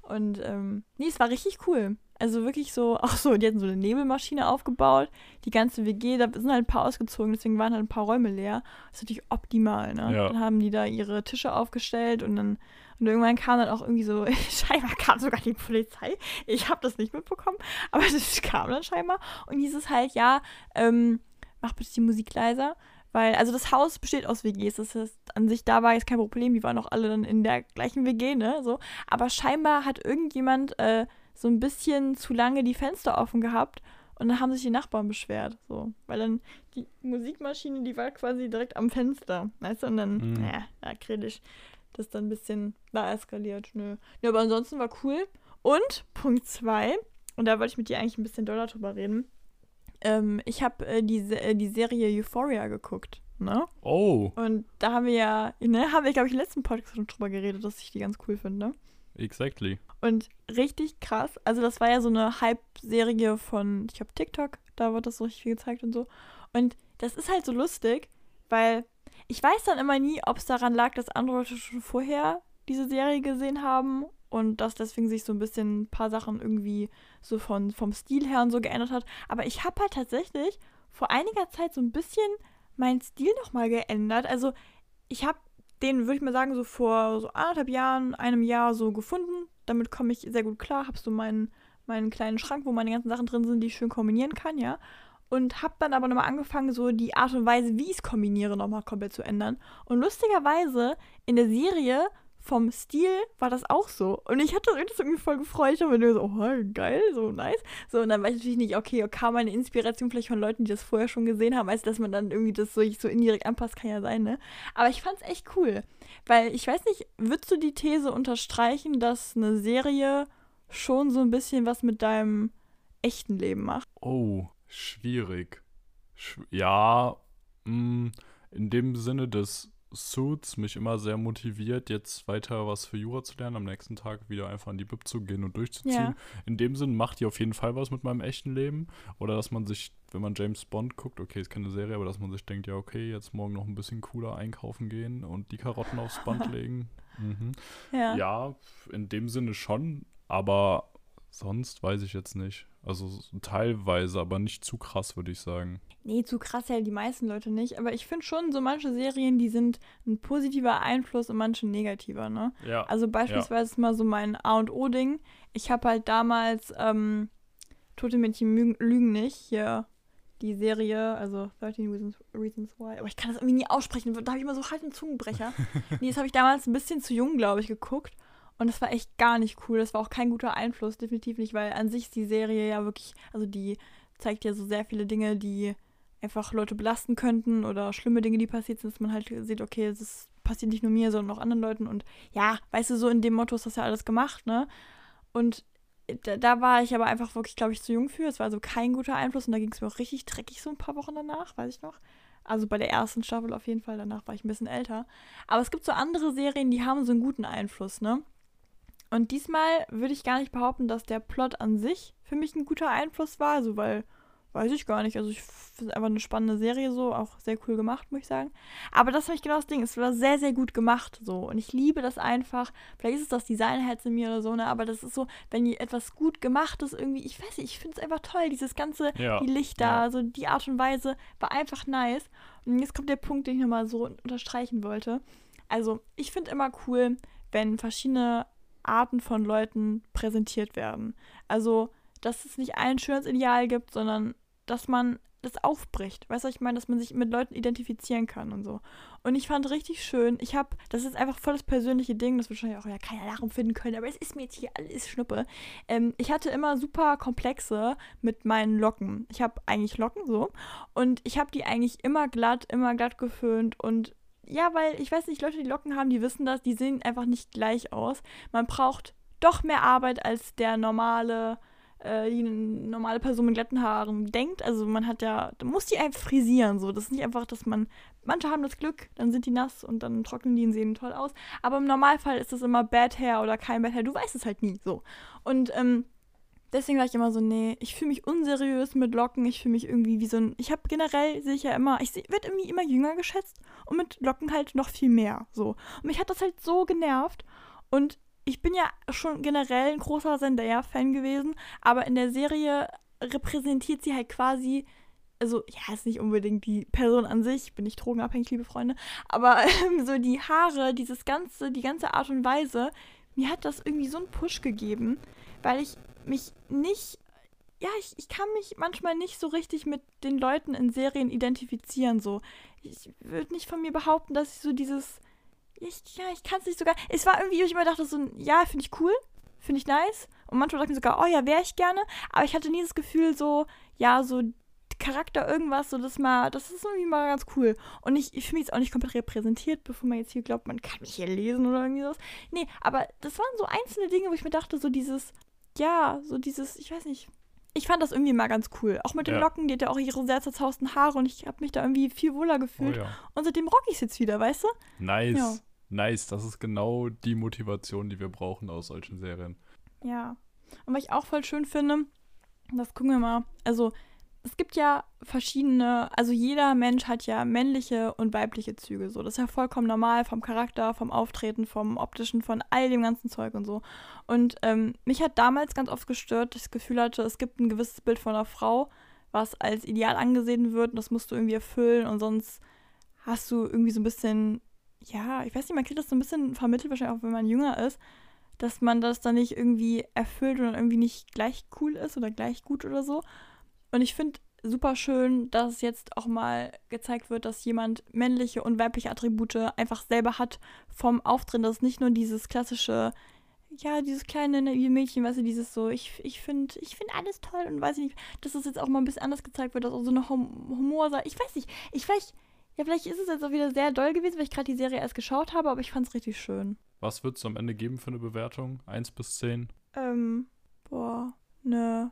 Und ähm, nee, es war richtig cool. Also wirklich so, auch so, die hatten so eine Nebelmaschine aufgebaut. Die ganze WG, da sind halt ein paar ausgezogen, deswegen waren halt ein paar Räume leer. Das ist natürlich optimal, ne? Ja. Dann haben die da ihre Tische aufgestellt und dann und irgendwann kam dann auch irgendwie so, scheinbar kam sogar die Polizei. Ich habe das nicht mitbekommen, aber das kam dann scheinbar. Und hieß es halt, ja, ähm, mach bitte die Musik leiser. Weil, also das Haus besteht aus WGs. Das heißt, an sich da war jetzt kein Problem. Die waren auch alle dann in der gleichen WG, ne? So. Aber scheinbar hat irgendjemand äh, so ein bisschen zu lange die Fenster offen gehabt und dann haben sich die Nachbarn beschwert. So. Weil dann die Musikmaschine, die war quasi direkt am Fenster. Weißt du? Und dann, Mhm. ja, ja, kritisch. Das dann ein bisschen da eskaliert. Nö. Ja, aber ansonsten war cool. Und Punkt zwei, und da wollte ich mit dir eigentlich ein bisschen doller drüber reden. Ähm, ich habe äh, die, äh, die Serie Euphoria geguckt. Ne? Oh, Und da haben wir ja, ne, haben wir, glaube ich, im letzten Podcast schon drüber geredet, dass ich die ganz cool finde. exactly. Und richtig krass. Also, das war ja so eine Hype-Serie von, ich glaube, TikTok. Da wird das so richtig viel gezeigt und so. Und das ist halt so lustig, weil ich weiß dann immer nie, ob es daran lag, dass andere Leute schon vorher diese Serie gesehen haben und dass deswegen sich so ein bisschen ein paar Sachen irgendwie so von, vom Stil her und so geändert hat. Aber ich habe halt tatsächlich vor einiger Zeit so ein bisschen meinen Stil nochmal geändert. Also, ich habe den, würde ich mal sagen, so vor so anderthalb Jahren, einem Jahr so gefunden. Damit komme ich sehr gut klar. Habe so meinen, meinen kleinen Schrank, wo meine ganzen Sachen drin sind, die ich schön kombinieren kann, ja. Und habe dann aber nochmal angefangen, so die Art und Weise, wie ich es kombiniere, nochmal komplett zu ändern. Und lustigerweise, in der Serie vom Stil war das auch so. Und ich hatte das irgendwie voll gefreut. Ich habe mir so, oh, geil, so nice. So, und dann weiß ich natürlich nicht, okay, kam meine Inspiration vielleicht von Leuten, die das vorher schon gesehen haben, als dass man dann irgendwie das so, so indirekt anpasst, kann ja sein, ne? Aber ich fand's echt cool. Weil ich weiß nicht, würdest du die These unterstreichen, dass eine Serie schon so ein bisschen was mit deinem echten Leben macht? Oh, schwierig. Sch ja, mh, in dem Sinne des Suits mich immer sehr motiviert, jetzt weiter was für Jura zu lernen, am nächsten Tag wieder einfach an die Bib zu gehen und durchzuziehen. Ja. In dem Sinn macht die auf jeden Fall was mit meinem echten Leben. Oder dass man sich, wenn man James Bond guckt, okay, ist keine Serie, aber dass man sich denkt, ja, okay, jetzt morgen noch ein bisschen cooler einkaufen gehen und die Karotten aufs Band legen. Mhm. Ja. Ja, in dem Sinne schon, aber sonst weiß ich jetzt nicht. Also teilweise, aber nicht zu krass, würde ich sagen. Nee, zu krass ja die meisten Leute nicht. Aber ich finde schon so manche Serien, die sind ein positiver Einfluss und manche ein negativer, ne? Ja. Also beispielsweise ist mal so mein A und O-Ding. Ich habe halt damals ähm, Tote Mädchen lügen nicht, hier die Serie, also 13 Reasons, Reasons Why. Aber ich kann das irgendwie nie aussprechen. Da habe ich immer so halt einen Zungenbrecher. nee, das habe ich damals ein bisschen zu jung, glaube ich, geguckt. Und das war echt gar nicht cool. Das war auch kein guter Einfluss, definitiv nicht, weil an sich die Serie ja wirklich, also die zeigt ja so sehr viele Dinge, die einfach Leute belasten könnten oder schlimme Dinge, die passiert sind, dass man halt sieht, okay, es passiert nicht nur mir, sondern auch anderen Leuten. Und ja, weißt du, so in dem Motto ist das ja alles gemacht, ne? Und da, da war ich aber einfach wirklich, glaube ich, zu jung für. Es war also kein guter Einfluss und da ging es mir auch richtig dreckig so ein paar Wochen danach, weiß ich noch. Also bei der ersten Staffel auf jeden Fall, danach war ich ein bisschen älter. Aber es gibt so andere Serien, die haben so einen guten Einfluss, ne? Und diesmal würde ich gar nicht behaupten, dass der Plot an sich für mich ein guter Einfluss war, also weil, weiß ich gar nicht. Also ich finde es einfach eine spannende Serie so, auch sehr cool gemacht, muss ich sagen. Aber das ist nämlich genau das Ding, es war sehr, sehr gut gemacht so. Und ich liebe das einfach. Vielleicht ist es das Designherz in mir oder so, ne? Aber das ist so, wenn etwas gut gemacht ist, irgendwie, ich weiß nicht, ich finde es einfach toll, dieses ganze, Ja, die Lichter, ja. also die Art und Weise war einfach nice. Und jetzt kommt der Punkt, den ich nochmal so unterstreichen wollte. Also, ich finde immer cool, wenn verschiedene Arten von Leuten präsentiert werden. Also, dass es nicht ein Schönheitsideal gibt, sondern dass man das aufbricht. Weißt du, ich meine? Dass man sich mit Leuten identifizieren kann und so. Und ich fand richtig schön, ich habe, das ist einfach voll das persönliche Ding, das wahrscheinlich auch ja keiner nachempfinden können, aber es ist mir jetzt hier alles Schnuppe. Ähm, ich hatte immer super Komplexe mit meinen Locken. Ich habe eigentlich Locken so und ich habe die eigentlich immer glatt, immer glatt geföhnt und ja, weil ich weiß nicht, Leute, die Locken haben, die wissen das, die sehen einfach nicht gleich aus. Man braucht doch mehr Arbeit als der normale äh, die normale Person mit glatten Haaren denkt. Also man hat ja, man muss die einfach frisieren. So. Das ist nicht einfach, dass man, manche haben das Glück, dann sind die nass und dann trocknen die und sehen toll aus. Aber im Normalfall ist das immer Bad Hair oder kein Bad Hair. Du weißt es halt nie. So. Und ähm, deswegen war ich immer so, nee, ich fühle mich unseriös mit Locken. Ich fühle mich irgendwie wie so ein. Ich habe generell, sehe ich ja immer, ich werde irgendwie immer jünger geschätzt und mit Locken halt noch viel mehr. So. Und mich hat das halt so genervt. Und ich bin ja schon generell ein großer Zendaya-Fan gewesen, aber in der Serie repräsentiert sie halt quasi, also ja, ist nicht unbedingt die Person an sich, bin nicht drogenabhängig, liebe Freunde, aber ähm, so die Haare, dieses ganze, die ganze Art und Weise, mir hat das irgendwie so einen Push gegeben, weil ich mich nicht, ja, ich, ich kann mich manchmal nicht so richtig mit den Leuten in Serien identifizieren, so. Ich würde nicht von mir behaupten, dass ich so dieses ich, ja, ich kann es nicht sogar. Es war irgendwie, ich immer dachte so, ja, finde ich cool, finde ich nice. Und manchmal dachte ich sogar, oh ja, wäre ich gerne. Aber ich hatte nie das Gefühl, so, ja, so Charakter irgendwas, so das mal, das ist irgendwie mal ganz cool. Und ich, ich fühle mich jetzt auch nicht komplett repräsentiert, bevor man jetzt hier glaubt, man kann mich hier lesen oder irgendwie sowas. Nee, aber das waren so einzelne Dinge, wo ich mir dachte, so dieses, ja, so dieses, ich weiß nicht, ich fand das irgendwie mal ganz cool. Auch mit den ja. Locken, die hat ja auch ihre sehr zerzausten Haare und ich habe mich da irgendwie viel wohler gefühlt. Oh, ja. Und seitdem rock ich es jetzt wieder, weißt du? Nice. Ja. Nice, das ist genau die Motivation, die wir brauchen aus solchen Serien. Ja. Und was ich auch voll schön finde, das gucken wir mal. Also, es gibt ja verschiedene, also jeder Mensch hat ja männliche und weibliche Züge. So, das ist ja vollkommen normal vom Charakter, vom Auftreten, vom optischen, von all dem ganzen Zeug und so. Und ähm, mich hat damals ganz oft gestört, dass ich das Gefühl hatte, es gibt ein gewisses Bild von einer Frau, was als ideal angesehen wird und das musst du irgendwie erfüllen und sonst hast du irgendwie so ein bisschen ja, ich weiß nicht, man kriegt das so ein bisschen vermittelt, wahrscheinlich auch wenn man jünger ist, dass man das dann nicht irgendwie erfüllt oder irgendwie nicht gleich cool ist oder gleich gut oder so. Und ich finde super schön, dass jetzt auch mal gezeigt wird, dass jemand männliche und weibliche Attribute einfach selber hat vom Auftreten. Das ist nicht nur dieses klassische, ja, dieses kleine Mädchen, weißt du, dieses so, ich, ich finde ich find alles toll und weiß ich nicht, dass das jetzt auch mal ein bisschen anders gezeigt wird, dass auch so eine hum Humor sei. Ich weiß nicht, ich vielleicht ja, vielleicht ist es jetzt auch wieder sehr doll gewesen, weil ich gerade die Serie erst geschaut habe, aber ich fand es richtig schön. Was wird es am Ende geben für eine Bewertung? 1 bis 10? Ähm, boah, ne.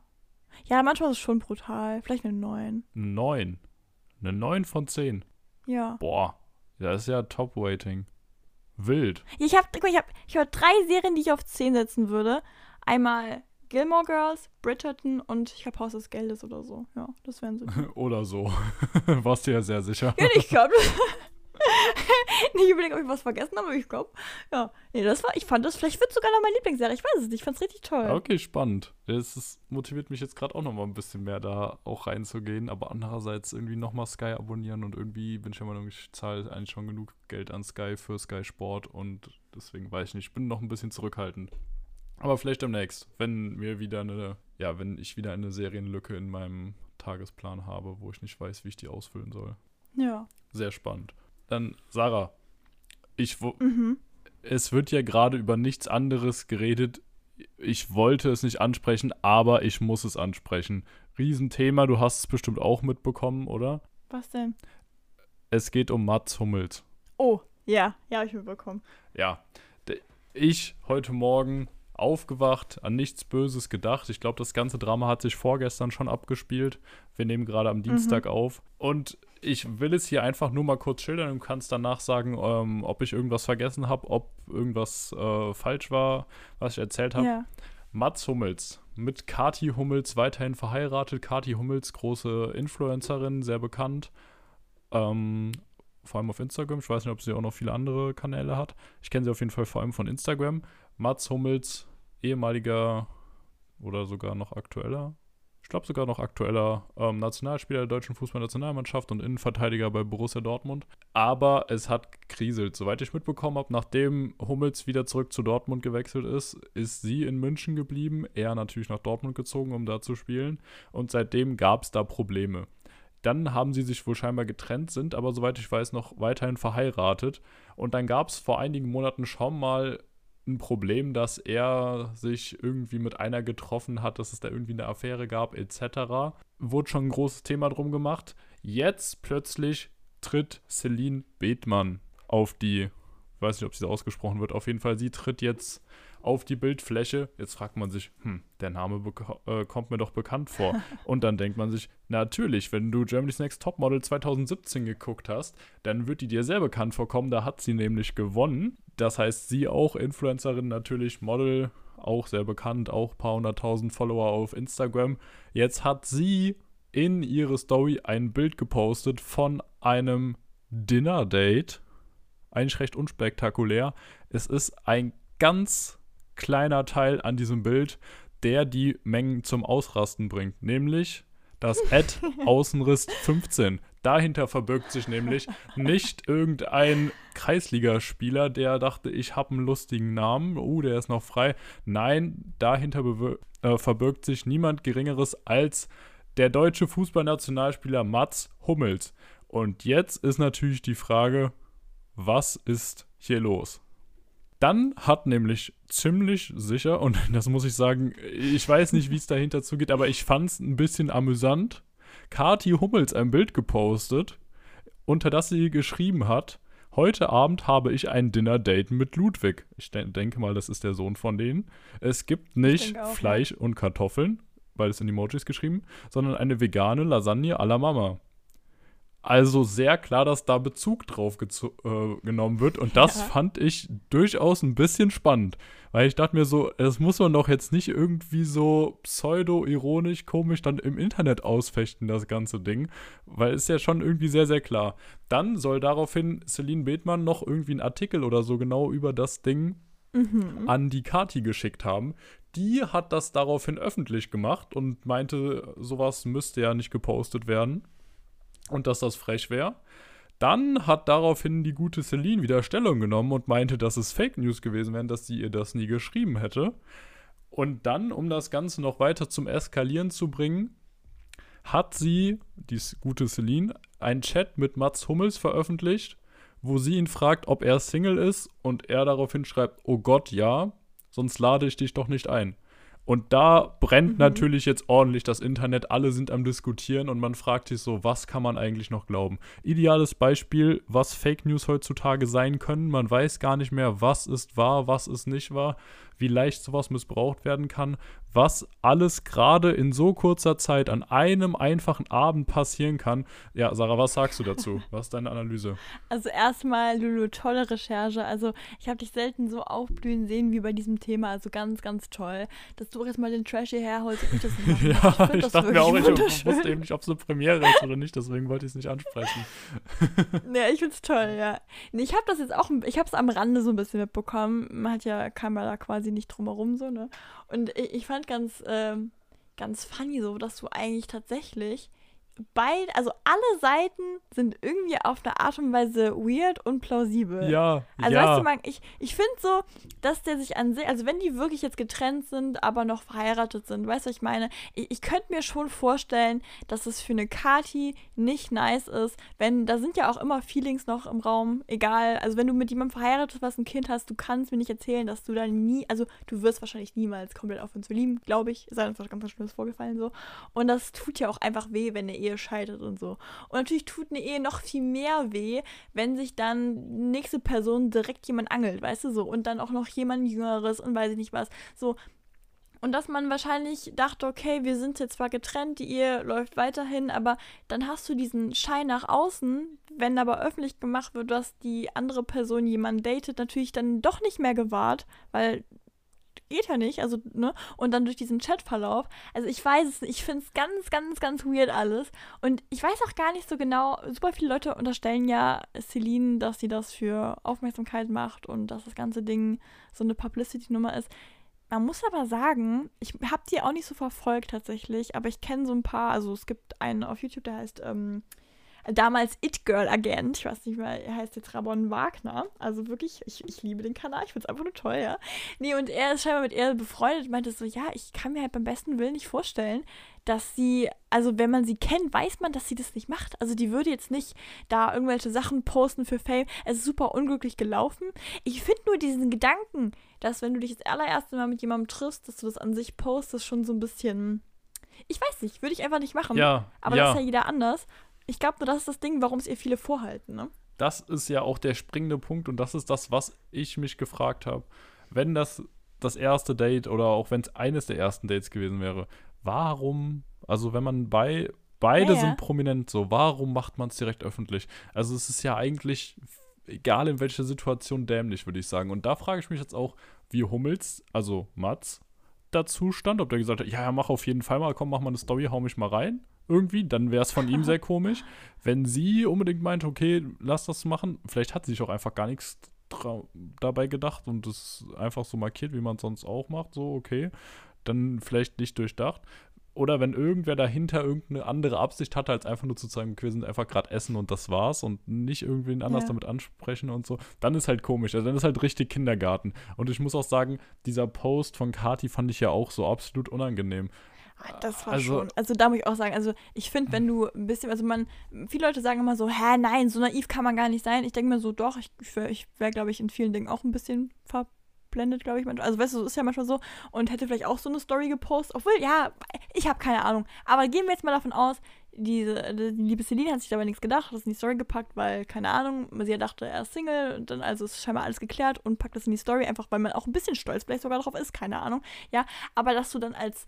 Ja, manchmal ist es schon brutal. Vielleicht eine 9. 9? Eine 9 von 10? Ja. Boah, das ist ja Top-Rating. Wild. Ich habe ich hab, ich hab drei Serien, die ich auf 10 setzen würde. Einmal Gilmore Girls, Bridgerton und ich glaube Haus des Geldes oder so. Ja, das wären so. oder so. Warst du ja sehr sicher. Ja, ich glaube. nicht überlegen, ob ich was vergessen habe, aber ich glaube, ja. Nee, das war, ich fand das, vielleicht wird sogar noch meine Lieblingsserie. Ich weiß es nicht, ich fand es richtig toll. Okay, spannend. Das ist, motiviert mich jetzt gerade auch noch mal ein bisschen mehr, da auch reinzugehen. Aber andererseits irgendwie noch mal Sky abonnieren und irgendwie bin ich ja mal ich zahle eigentlich schon genug Geld an Sky für Sky Sport und deswegen weiß ich nicht, ich bin noch ein bisschen zurückhaltend. Aber vielleicht demnächst, wenn mir wieder eine, ja, wenn ich wieder eine Serienlücke in meinem Tagesplan habe, wo ich nicht weiß, wie ich die ausfüllen soll. Ja. Sehr spannend. Dann, Sarah, ich, mhm. es wird ja gerade über nichts anderes geredet. Ich wollte es nicht ansprechen, aber ich muss es ansprechen. Riesenthema, du hast es bestimmt auch mitbekommen, oder? Was denn? Es geht um Mats Hummels. Oh, ja, ja, ich mitbekommen. Ja. Ich heute Morgen aufgewacht, an nichts Böses gedacht. Ich glaube, das ganze Drama hat sich vorgestern schon abgespielt. Wir nehmen gerade am Dienstag mhm. auf. Und ich will es hier einfach nur mal kurz schildern und kannst danach sagen, ähm, ob ich irgendwas vergessen habe, ob irgendwas äh, falsch war, was ich erzählt habe. Ja. Mats Hummels mit Kati Hummels weiterhin verheiratet. Kati Hummels, große Influencerin, sehr bekannt. Ähm, vor allem auf Instagram. Ich weiß nicht, ob sie auch noch viele andere Kanäle hat. Ich kenne sie auf jeden Fall vor allem von Instagram. Mats Hummels ehemaliger oder sogar noch aktueller, glaube sogar noch aktueller ähm, Nationalspieler der deutschen Fußballnationalmannschaft und Innenverteidiger bei Borussia Dortmund. Aber es hat gekriselt. Soweit ich mitbekommen habe, nachdem Hummels wieder zurück zu Dortmund gewechselt ist, ist sie in München geblieben. Er natürlich nach Dortmund gezogen, um da zu spielen. Und seitdem gab es da Probleme. Dann haben sie sich wohl scheinbar getrennt, sind aber soweit ich weiß noch weiterhin verheiratet. Und dann gab es vor einigen Monaten schon mal ein Problem, dass er sich irgendwie mit einer getroffen hat, dass es da irgendwie eine Affäre gab, etc. Wurde schon ein großes Thema drum gemacht. Jetzt plötzlich tritt Celine Bethmann auf die, weiß nicht, ob sie so ausgesprochen wird, auf jeden Fall, sie tritt jetzt auf die Bildfläche. Jetzt fragt man sich, hm, der Name äh, kommt mir doch bekannt vor. Und dann denkt man sich, natürlich, wenn du Germany's Next Topmodel 2017 geguckt hast, dann wird die dir sehr bekannt vorkommen. Da hat sie nämlich gewonnen. Das heißt, sie auch Influencerin, natürlich Model, auch sehr bekannt, auch ein paar hunderttausend Follower auf Instagram. Jetzt hat sie in ihre Story ein Bild gepostet von einem Dinner-Date. Eigentlich recht unspektakulär. Es ist ein ganz kleiner Teil an diesem Bild, der die Mengen zum Ausrasten bringt. Nämlich das Ad Außenriss 15. Dahinter verbirgt sich nämlich nicht irgendein Kreisligaspieler, der dachte, ich habe einen lustigen Namen, uh, der ist noch frei. Nein, dahinter äh, verbirgt sich niemand Geringeres als der deutsche Fußballnationalspieler Mats Hummels. Und jetzt ist natürlich die Frage, was ist hier los? Dann hat nämlich ziemlich sicher, und das muss ich sagen, ich weiß nicht, wie es dahinter zugeht, aber ich fand es ein bisschen amüsant, Kati Hummels ein Bild gepostet, unter das sie geschrieben hat, heute Abend habe ich ein Dinner-Date mit Ludwig. Ich de denke mal, das ist der Sohn von denen. Es gibt nicht auch, Fleisch ja. und Kartoffeln, weil es in Emojis geschrieben, sondern eine vegane Lasagne à la Mama. Also sehr klar, dass da Bezug drauf äh, genommen wird. Und das ja. fand ich durchaus ein bisschen spannend. Weil ich dachte mir so, das muss man doch jetzt nicht irgendwie so pseudo-ironisch, komisch dann im Internet ausfechten, das ganze Ding. Weil es ist ja schon irgendwie sehr, sehr klar. Dann soll daraufhin Celine Bethmann noch irgendwie einen Artikel oder so genau über das Ding mhm. an die Kati geschickt haben. Die hat das daraufhin öffentlich gemacht und meinte, sowas müsste ja nicht gepostet werden und dass das frech wäre. Dann hat daraufhin die gute Celine wieder Stellung genommen und meinte, dass es Fake News gewesen wären, dass sie ihr das nie geschrieben hätte. Und dann, um das Ganze noch weiter zum Eskalieren zu bringen, hat sie, die gute Celine, einen Chat mit Mats Hummels veröffentlicht, wo sie ihn fragt, ob er Single ist und er daraufhin schreibt, oh Gott, ja, sonst lade ich dich doch nicht ein. Und da brennt mhm. natürlich jetzt ordentlich das Internet. Alle sind am Diskutieren und man fragt sich so, was kann man eigentlich noch glauben? Ideales Beispiel, was Fake News heutzutage sein können. Man weiß gar nicht mehr, was ist wahr, was ist nicht wahr wie leicht sowas missbraucht werden kann, was alles gerade in so kurzer Zeit an einem einfachen Abend passieren kann. Ja, Sarah, was sagst du dazu? Was ist deine Analyse? Also erstmal, Lulu, tolle Recherche. Also ich habe dich selten so aufblühen sehen wie bei diesem Thema. Also ganz, ganz toll, dass du jetzt mal den Trash hierher holst und ich das Ja, ich, ich dachte mir auch, ich wusste eben nicht, ob es eine Premiere ist oder nicht, deswegen wollte ich es nicht ansprechen. ja, ich finde es toll, ja. Nee, ich habe das jetzt auch, ich habe es am Rande so ein bisschen mitbekommen. Man hat ja, kam ja da quasi quasi nicht drumherum so, ne? Und ich, ich fand ganz, ähm, ganz funny so, dass du eigentlich tatsächlich beide, also alle Seiten sind irgendwie auf eine Art und Weise weird und plausibel. Ja. Also ja. weißt du, man, ich, ich finde so, dass der sich an sich, also wenn die wirklich jetzt getrennt sind, aber noch verheiratet sind, weißt du, was ich meine? Ich, ich könnte mir schon vorstellen, dass es für eine Kati nicht nice ist, wenn, da sind ja auch immer Feelings noch im Raum, egal, also wenn du mit jemandem verheiratet was ein Kind hast, du kannst mir nicht erzählen, dass du dann nie, also du wirst wahrscheinlich niemals komplett aufhören zu lieben, glaube ich, sei uns was ganz Schlimmes vorgefallen so. Und das tut ja auch einfach weh, wenn eine Ehe scheitert und so. Und natürlich tut eine Ehe noch viel mehr weh, wenn sich dann nächste Person direkt jemand angelt, weißt du so, und dann auch noch jemand Jüngeres und weiß ich nicht was. So. Und dass man wahrscheinlich dachte, okay, wir sind jetzt zwar getrennt, die Ehe läuft weiterhin, aber dann hast du diesen Schein nach außen, wenn aber öffentlich gemacht wird, dass die andere Person jemanden datet, natürlich dann doch nicht mehr gewahrt, weil geht ja nicht, also, ne? Und dann durch diesen Chatverlauf. Also ich weiß es, ich finde es ganz, ganz, ganz weird alles. Und ich weiß auch gar nicht so genau, super viele Leute unterstellen ja Celine, dass sie das für Aufmerksamkeit macht und dass das ganze Ding so eine Publicity-Nummer ist. Man muss aber sagen, ich habe die auch nicht so verfolgt tatsächlich, aber ich kenne so ein paar, also es gibt einen auf YouTube, der heißt ähm, damals It-Girl-Agent, ich weiß nicht mehr, er heißt jetzt Rabon Wagner. Also wirklich, ich, ich liebe den Kanal, ich finde es einfach nur toll, ja. Nee, und er ist scheinbar mit ihr befreundet und meinte so, ja, ich kann mir halt beim besten Willen nicht vorstellen, dass sie, also wenn man sie kennt, weiß man, dass sie das nicht macht. Also die würde jetzt nicht da irgendwelche Sachen posten für Fame. Es ist super unglücklich gelaufen. Ich finde nur diesen Gedanken, dass wenn du dich das allererste Mal mit jemandem triffst, dass du das an sich postest, schon so ein bisschen ich weiß nicht, würde ich einfach nicht machen. Ja, aber ja. das ist ja jeder anders. Ich glaube nur, das ist das Ding, warum es ihr viele vorhalten, ne? Das ist ja auch der springende Punkt und das ist das, was ich mich gefragt habe. Wenn das das erste Date oder auch wenn es eines der ersten Dates gewesen wäre, warum, also wenn man bei, beide Ja, ja. sind prominent so, warum macht man es direkt öffentlich? Also es ist ja eigentlich, egal in welcher Situation, dämlich, würde ich sagen. Und da frage ich mich jetzt auch, wie Hummels, also Mats, dazu stand, ob der gesagt hat, ja, ja, mach auf jeden Fall mal, komm, mach mal eine Story, hau mich mal rein. Irgendwie, dann wäre es von ihm sehr komisch. Wenn sie unbedingt meint, okay, lass das machen, vielleicht hat sie sich auch einfach gar nichts dabei gedacht und es einfach so markiert, wie man es sonst auch macht, so, okay, dann vielleicht nicht durchdacht. Oder wenn irgendwer dahinter irgendeine andere Absicht hatte, als einfach nur zu sagen, wir sind einfach gerade essen und das war's und nicht irgendwen anders Ja. damit ansprechen und so, dann ist halt komisch. Also dann ist halt richtig Kindergarten. Und ich muss auch sagen, dieser Post von Kati fand ich ja auch so absolut unangenehm. Ah, Das war Also- schon. Also da muss ich auch sagen, also ich finde, wenn du ein bisschen, also man, viele Leute sagen immer so, hä, nein, so naiv kann man gar nicht sein. Ich denke mir so, doch, ich, ich wäre, wär, glaube ich, in vielen Dingen auch ein bisschen verblendet, glaube ich. manchmal. Also weißt du, so ist ja manchmal so und hätte vielleicht auch so eine Story gepostet. Obwohl, ja, ich habe keine Ahnung. Aber gehen wir jetzt mal davon aus, diese, die liebe Celine hat sich dabei nichts gedacht, hat das in die Story gepackt, weil, keine Ahnung, sie dachte, er ist Single und dann also ist scheinbar alles geklärt und packt das in die Story, einfach weil man auch ein bisschen stolz vielleicht sogar drauf ist, keine Ahnung. Ja, aber dass du dann als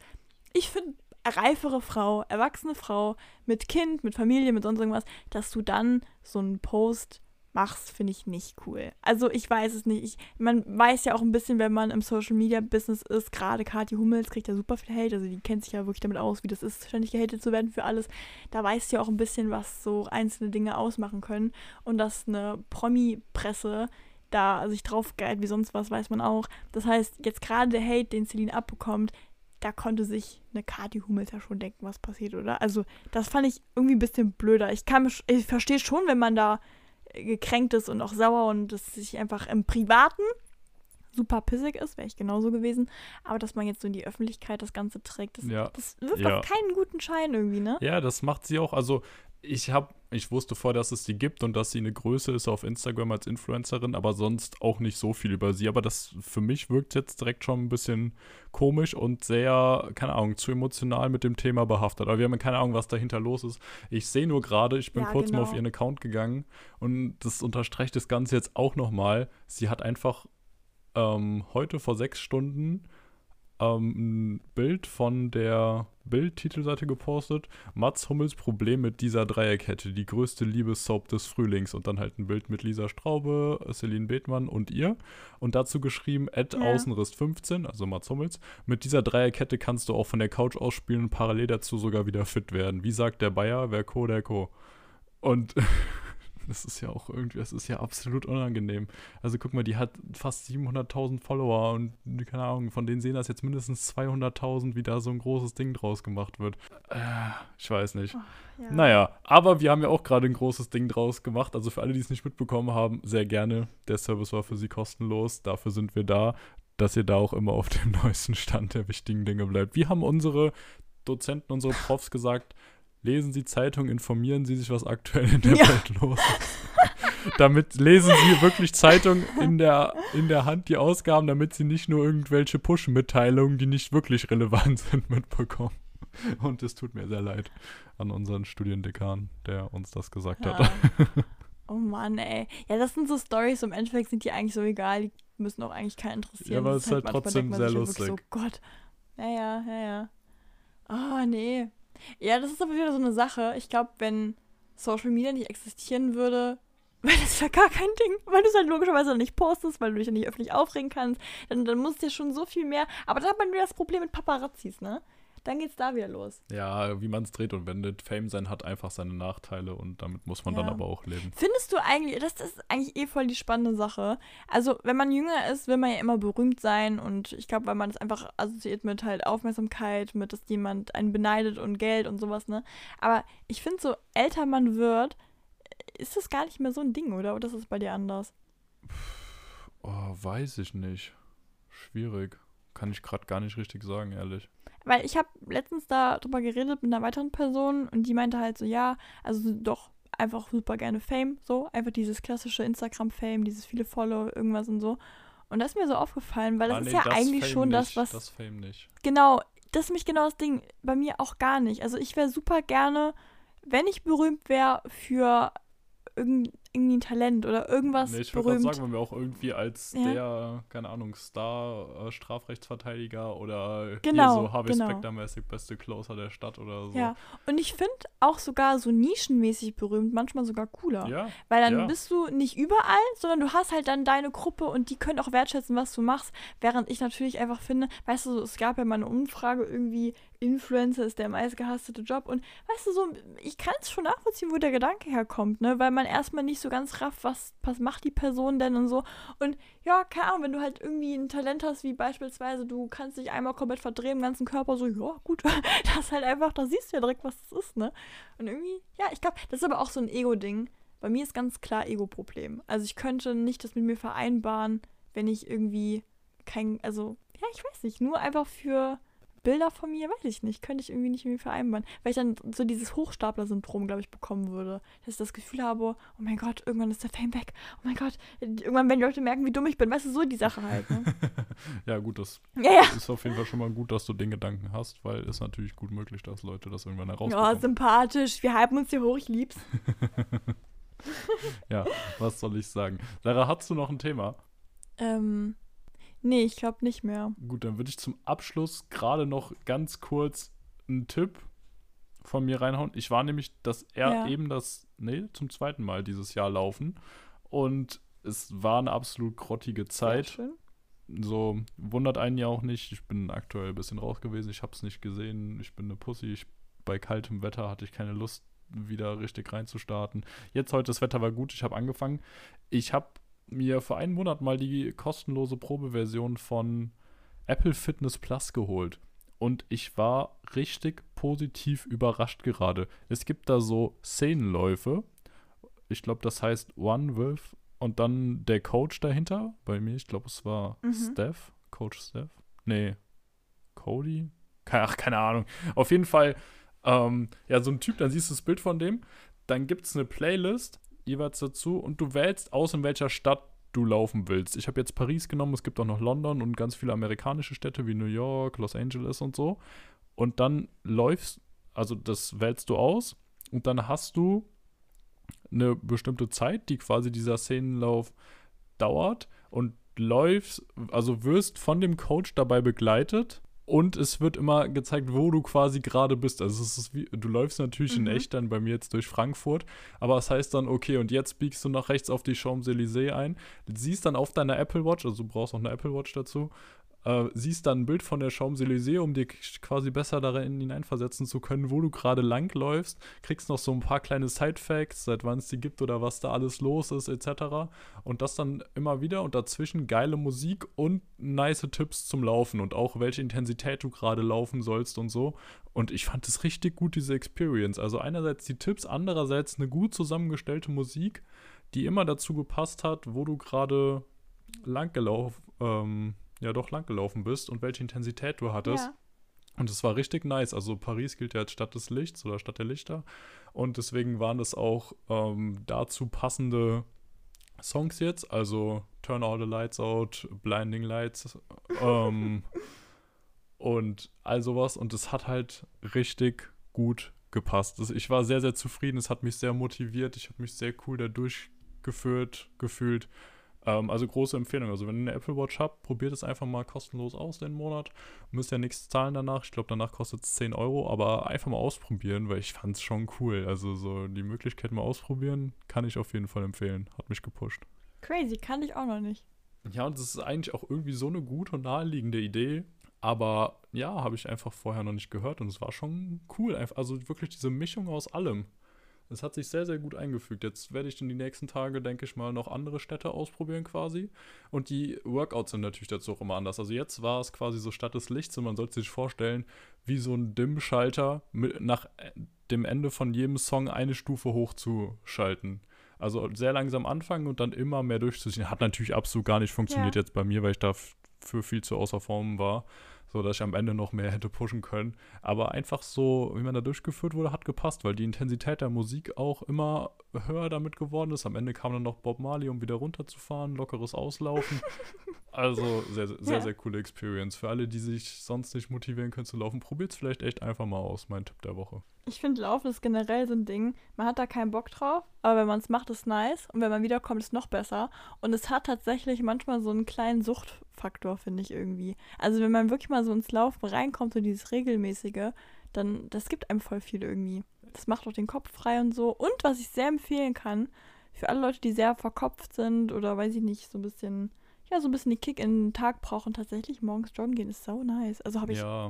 ich finde, reifere Frau, erwachsene Frau mit Kind, mit Familie, mit sonst irgendwas, dass du dann so einen Post machst, finde ich nicht cool. Also ich weiß es nicht. Ich, man weiß ja auch ein bisschen, wenn man im Social Media Business ist, gerade Kathi Hummels kriegt ja super viel Hate, also die kennt sich ja wirklich damit aus, wie das ist, ständig gehatet zu werden für alles. Da weißt du ja auch ein bisschen, was so einzelne Dinge ausmachen können und dass eine Promi-Presse da sich drauf geilt wie sonst was, weiß man auch. Das heißt, jetzt gerade der Hate, den Celine abbekommt, da konnte sich eine Kathi Hummels ja schon denken, was passiert, oder? Also, das fand ich irgendwie ein bisschen blöder. Ich kann ich verstehe schon, wenn man da gekränkt ist und auch sauer und das sich einfach im Privaten super pissig ist, wäre ich genauso gewesen. Aber dass man jetzt so in die Öffentlichkeit das Ganze trägt, das, Ja. das wirft Ja. auf keinen guten Schein irgendwie, ne? Ja, das macht sie auch. Also ich habe, ich wusste vorher, dass es sie gibt und dass sie eine Größe ist auf Instagram als Influencerin, aber sonst auch nicht so viel über sie. Aber das für mich wirkt jetzt direkt schon ein bisschen komisch und sehr, keine Ahnung, zu emotional mit dem Thema behaftet. Aber wir haben ja keine Ahnung, was dahinter los ist. Ich sehe nur gerade, ich bin Ja, kurz mal genau. auf ihren Account gegangen und das unterstreicht das Ganze jetzt auch nochmal. Sie hat einfach ähm, heute vor sechs Stunden ähm, ein Bild von der Bild-Titelseite gepostet. Mats Hummels Problem mit dieser Dreierkette, die größte Liebessoap des Frühlings. Und dann halt ein Bild mit Lisa Straube, Celine Bethmann und ihr. Und dazu geschrieben, Ed Ja. Außenriss 15, also Mats Hummels. Mit dieser Dreierkette kannst du auch von der Couch aus spielen und parallel dazu sogar wieder fit werden. Wie sagt der Bayer, wer Co, der Co. Und das ist ja auch irgendwie, das ist ja absolut unangenehm. Also guck mal, die hat fast 700.000 Follower und keine Ahnung, von denen sehen das jetzt mindestens 200.000, wie da so ein großes Ding draus gemacht wird. Äh, ich weiß nicht. Ja. Naja, aber wir haben ja auch gerade ein großes Ding draus gemacht. Also für alle, die es nicht mitbekommen haben, sehr gerne. Der Service war für sie kostenlos. Dafür sind wir da, dass ihr da auch immer auf dem neuesten Stand der wichtigen Dinge bleibt. Wie haben unsere Dozenten, unsere Profs gesagt, lesen Sie Zeitung, informieren Sie sich, was aktuell in der Ja. Welt los ist. damit lesen Sie wirklich Zeitung in der, in der Hand, die Ausgaben, damit Sie nicht nur irgendwelche Push-Mitteilungen, die nicht wirklich relevant sind, mitbekommen. Und es tut mir sehr leid an unseren Studiendekan, der uns das gesagt hat. Ja. Oh Mann, ey. Ja, das sind so Stories, im Endeffekt sind die eigentlich so egal, die müssen auch eigentlich keinen interessieren. Ja, aber es ist halt manchmal trotzdem sehr ja lustig. So, Gott. Ja, ja, ja, ja. Oh, nee. Ja, das ist aber wieder so eine Sache. Ich glaube, wenn Social Media nicht existieren würde, wäre das ja gar kein Ding. Weil du es halt logischerweise nicht postest, weil du dich ja nicht öffentlich aufregen kannst. Dann, dann muss dir schon so viel mehr. Aber dann hat man wieder das Problem mit Paparazzis, ne? Dann geht's da wieder los. Ja, wie man es dreht und wendet. Fame sein hat einfach seine Nachteile und damit muss man dann Ja. aber auch leben. Findest du eigentlich, das ist eigentlich eh voll die spannende Sache. Also, wenn man jünger ist, will man ja immer berühmt sein und ich glaube, weil man das einfach assoziiert mit halt Aufmerksamkeit, mit, dass jemand einen beneidet und Geld und sowas, ne? Aber ich finde, so älter man wird, ist das gar nicht mehr so ein Ding, oder? Oder ist das bei dir anders? Oh, weiß ich nicht. Schwierig. Kann ich gerade gar nicht richtig sagen, ehrlich. Weil ich habe letztens darüber geredet mit einer weiteren Person und die meinte halt so, ja, also doch einfach super gerne Fame, so, einfach dieses klassische Instagram-Fame, dieses viele Follow, irgendwas und so. Und das ist mir so aufgefallen, weil das Ah, ist nee, ja das eigentlich Fame schon das, nicht, was. Das Fame nicht. Genau, das ist nämlich genau das Ding. Bei mir auch gar nicht. Also ich wäre super gerne, wenn ich berühmt wäre, für irgend, irgendwie ein Talent oder irgendwas Nee, ich würde gerade berühmt. sagen, wenn wir auch irgendwie als Ja. der, keine Ahnung, Star, äh, Strafrechtsverteidiger oder Genau, hier so Harvey genau. Specter-mäßig beste Closer der Stadt oder so. Ja, und ich finde auch sogar so nischenmäßig berühmt manchmal sogar cooler. Ja, Weil dann ja. bist du nicht überall, sondern du hast halt dann deine Gruppe und die können auch wertschätzen, was du machst. Während ich natürlich einfach finde, weißt du, es gab ja mal eine Umfrage irgendwie, Influencer ist der meistgehasste Job. Und weißt du, so, ich kann es schon nachvollziehen, wo der Gedanke herkommt, ne? Weil man erstmal nicht so ganz rafft, was, was macht die Person denn und so. Und ja, keine Ahnung, wenn du halt irgendwie ein Talent hast, wie beispielsweise, du kannst dich einmal komplett verdrehen im ganzen Körper, so, ja, gut, das halt einfach, da siehst du ja direkt, was das ist, ne? Und irgendwie, ja, ich glaube, das ist aber auch so ein Ego-Ding. Bei mir ist ganz klar Ego-Problem. Also ich könnte nicht das mit mir vereinbaren, wenn ich irgendwie kein, also, ja, ich weiß nicht, nur einfach für Bilder von mir, weiß ich nicht, könnte ich irgendwie nicht mir vereinbaren. Weil ich dann so dieses Hochstapler-Syndrom, glaube ich, bekommen würde. Dass ich das Gefühl habe, oh mein Gott, irgendwann ist der Fame weg. Oh mein Gott, irgendwann werden die Leute merken, wie dumm ich bin. Weißt du, so die Sache halt, ne? ja, gut, das ja, ja. ist auf jeden Fall schon mal gut, dass du den Gedanken hast, weil ist natürlich gut möglich, dass Leute das irgendwann Ja, herausbekommen. sympathisch. Wir hypen uns hier hoch, ich lieb's. ja, was soll ich sagen? Lara, hast du noch ein Thema? Ähm, nee, ich glaube nicht mehr. Gut, dann würde ich zum Abschluss gerade noch ganz kurz einen Tipp von mir reinhauen. Ich war nämlich das er Ja. eben das, nee, zum zweiten Mal dieses Jahr laufen. Und es war eine absolut grottige Sehr Zeit. schön. So wundert einen ja auch nicht. Ich bin aktuell ein bisschen raus gewesen. Ich habe es nicht gesehen. Ich bin eine Pussy. Ich, bei kaltem Wetter hatte ich keine Lust, wieder richtig reinzustarten. Jetzt heute das Wetter war gut. Ich habe angefangen. Ich habe mir vor einem Monat mal die kostenlose Probeversion von Apple Fitness Plus geholt. Und ich war richtig positiv überrascht gerade. Es gibt da so Szenenläufe. Ich glaube, das heißt One with und dann der Coach dahinter. Bei mir, ich glaube, es war Mhm. Steph. Coach Steph. Nee. Cody? Keine, ach, keine Ahnung. Auf jeden Fall, ähm, ja, so ein Typ, dann siehst du das Bild von dem. Dann gibt es eine Playlist jeweils dazu und du wählst aus, in welcher Stadt du laufen willst. Ich habe jetzt Paris genommen, es gibt auch noch London und ganz viele amerikanische Städte wie New York, Los Angeles und so. Und dann läufst, also das wählst du aus und dann hast du eine bestimmte Zeit, die quasi dieser Szenenlauf dauert und läufst, also wirst von dem Coach dabei begleitet und es wird immer gezeigt, wo du quasi gerade bist. Also es ist wie, du läufst natürlich Mhm. in echt dann bei mir jetzt durch Frankfurt, aber es heißt dann, okay, und jetzt biegst du nach rechts auf die Champs-Élysées ein, siehst dann auf deiner Apple Watch, also du brauchst auch eine Apple Watch dazu, äh, siehst dann ein Bild von der Champs-Élysées, um dir quasi besser darin hineinversetzen zu können, wo du gerade langläufst, kriegst noch so ein paar kleine Side-Facts, seit wann es die gibt oder was da alles los ist, etc. Und das dann immer wieder und dazwischen geile Musik und nice Tipps zum Laufen und auch welche Intensität du gerade laufen sollst und so. Und ich fand es richtig gut, diese Experience. Also einerseits die Tipps, andererseits eine gut zusammengestellte Musik, die immer dazu gepasst hat, wo du gerade langgelaufen, ähm, ja doch langgelaufen bist und welche Intensität du hattest. Ja. Und es war richtig nice. Also Paris gilt ja als Stadt des Lichts oder Stadt der Lichter. Und deswegen waren das auch ähm, dazu passende Songs jetzt. Also Turn All the Lights Out, Blinding Lights ähm, und all sowas. Und es hat halt richtig gut gepasst. Ich war sehr, sehr zufrieden. Es hat mich sehr motiviert. Ich habe mich sehr cool da durchgeführt, gefühlt. Ähm, also große Empfehlung. Also wenn ihr eine Apple Watch habt, probiert es einfach mal kostenlos aus den Monat. Müsst ja nichts zahlen danach. Ich glaube, danach kostet es 10 Euro, aber einfach mal ausprobieren, weil ich fand es schon cool. Also so die Möglichkeit mal ausprobieren, kann ich auf jeden Fall empfehlen. Hat mich gepusht. Crazy, kannte ich auch noch nicht. Ja, und das ist eigentlich auch irgendwie so eine gute und naheliegende Idee. Aber ja, habe ich einfach vorher noch nicht gehört und es war schon cool. Also wirklich diese Mischung aus allem. Es hat sich sehr, sehr gut eingefügt. Jetzt werde ich in die nächsten Tage, denke ich mal, noch andere Städte ausprobieren quasi. Und die Workouts sind natürlich dazu auch immer anders. Also jetzt war es quasi so Stadt des Lichts und man sollte sich vorstellen, wie so ein Dimm-Schalter nach äh, dem Ende von jedem Song eine Stufe hochzuschalten. Also sehr langsam anfangen und dann immer mehr durchzuziehen. Hat natürlich absolut gar nicht funktioniert Ja. jetzt bei mir, weil ich dafür viel zu außer Form war. So dass ich am Ende noch mehr hätte pushen können. Aber einfach so, wie man da durchgeführt wurde, hat gepasst, weil die Intensität der Musik auch immer höher damit geworden ist. Am Ende kam dann noch Bob Marley, um wieder runterzufahren, lockeres Auslaufen. Also sehr, sehr, sehr, sehr coole Experience. Für alle, die sich sonst nicht motivieren können zu laufen, probiert es vielleicht echt einfach mal aus. Mein Tipp der Woche. Ich finde, Laufen ist generell so ein Ding. Man hat da keinen Bock drauf, aber wenn man es macht, ist nice. Und wenn man wiederkommt, ist noch besser. Und es hat tatsächlich manchmal so einen kleinen Suchtfaktor, finde ich irgendwie. Also wenn man wirklich mal so ins Laufen reinkommt, so dieses regelmäßige, dann das gibt einem voll viel irgendwie. Das macht auch den Kopf frei und so. Und was ich sehr empfehlen kann, für alle Leute, die sehr verkopft sind oder weiß ich nicht, so ein bisschen, ja, so ein bisschen die Kick in den Tag brauchen, tatsächlich morgens joggen gehen ist so nice. Also habe ich Ja,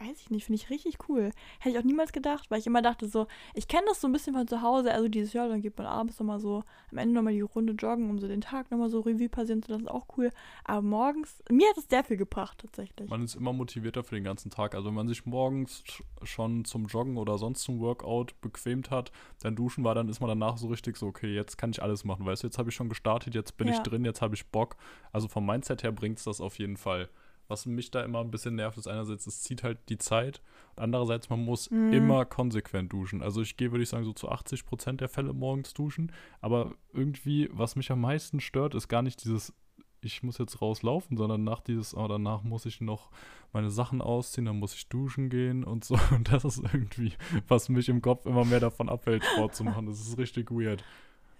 weiß ich nicht, finde ich richtig cool. Hätte ich auch niemals gedacht, weil ich immer dachte so, ich kenne das so ein bisschen von zu Hause, also dieses Jahr, dann geht man abends nochmal so, am Ende nochmal die Runde joggen, um so den Tag nochmal so Revue passieren zu lassen, ist auch cool. Aber morgens, mir hat es sehr viel gebracht, tatsächlich. man ist immer motivierter für den ganzen Tag. Also wenn man sich morgens sch- schon zum Joggen oder sonst zum Workout bequemt hat, dann duschen war, dann ist man danach so richtig so, okay, jetzt kann ich alles machen. Weißt du, jetzt habe ich schon gestartet, jetzt bin ich Ja. drin, jetzt habe ich Bock. Also vom Mindset her bringt es das auf jeden Fall. Was mich da immer ein bisschen nervt, ist einerseits, es zieht halt die Zeit andererseits, man muss Mhm. immer konsequent duschen. Also ich gehe, würde ich sagen, so zu 80 Prozent der Fälle morgens duschen. Aber irgendwie, was mich am meisten stört, ist gar nicht dieses, ich muss jetzt rauslaufen, sondern nach dieses, oh, danach muss ich noch meine Sachen ausziehen, dann muss ich duschen gehen und so. Und das ist irgendwie, was mich im Kopf immer mehr davon abhält, Sport zu machen. Das ist richtig weird.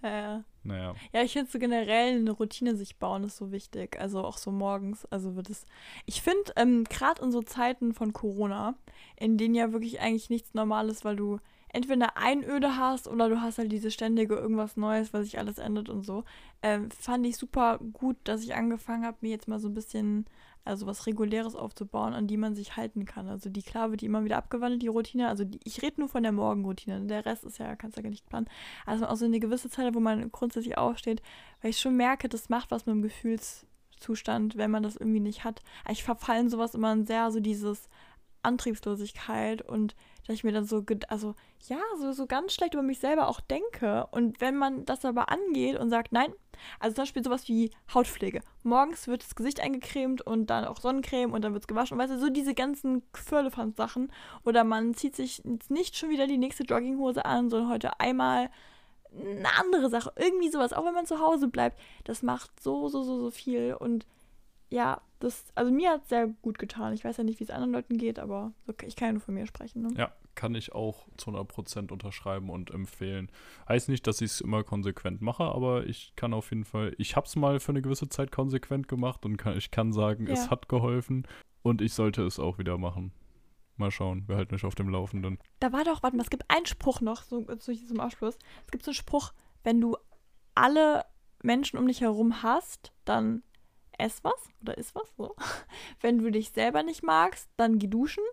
Ja, Naja. ja ich finde so generell eine Routine sich bauen ist so wichtig, also auch so morgens, also wird es, ich finde, ähm, gerade in so Zeiten von Corona, in denen ja wirklich eigentlich nichts Normales, weil du entweder eine Einöde hast oder du hast halt diese ständige irgendwas Neues, was sich alles ändert und so, ähm, fand ich super gut, dass ich angefangen habe, mir jetzt mal so ein bisschen, also was Reguläres aufzubauen, an die man sich halten kann. Also die, klar wird die immer wieder abgewandelt, die Routine. Also die, ich rede nur von der Morgenroutine. Der Rest ist ja, kannst du ja gar nicht planen. Also auch so eine gewisse Zeit, wo man grundsätzlich aufsteht, weil ich schon merke, das macht was mit dem Gefühlszustand, wenn man das irgendwie nicht hat. Ich verfallen sowas immer in sehr so dieses Antriebslosigkeit und dass ich mir dann so, also ja, so, so ganz schlecht über mich selber auch denke. Und wenn man das aber angeht und sagt, nein, also zum Beispiel sowas wie Hautpflege. Morgens wird das Gesicht eingecremt und dann auch Sonnencreme und dann wird es gewaschen. Weißt du, so diese ganzen Firlefanz-Sachen. Oder man zieht sich nicht schon wieder die nächste Jogginghose an, sondern heute einmal eine andere Sache. Irgendwie sowas. Auch wenn man zu Hause bleibt. Das macht so, so, so, so viel. Und ja, das, also mir hat es sehr gut getan. Ich weiß ja nicht, wie es anderen Leuten geht, aber ich kann ja nur von mir sprechen. Ne? Ja, kann ich auch zu 100% unterschreiben und empfehlen. Heißt nicht, dass ich es immer konsequent mache, aber ich kann auf jeden Fall, ich habe es mal für eine gewisse Zeit konsequent gemacht und kann, ich kann sagen, es Ja. hat geholfen und ich sollte es auch wieder machen. Mal schauen, wir halten euch auf dem Laufenden. Da war doch, warte mal, es gibt einen Spruch noch, so zu diesem Abschluss. Es gibt so einen Spruch, wenn du alle Menschen um dich herum hast, dann ess was oder iss was. So. Wenn du dich selber nicht magst, dann geh duschen.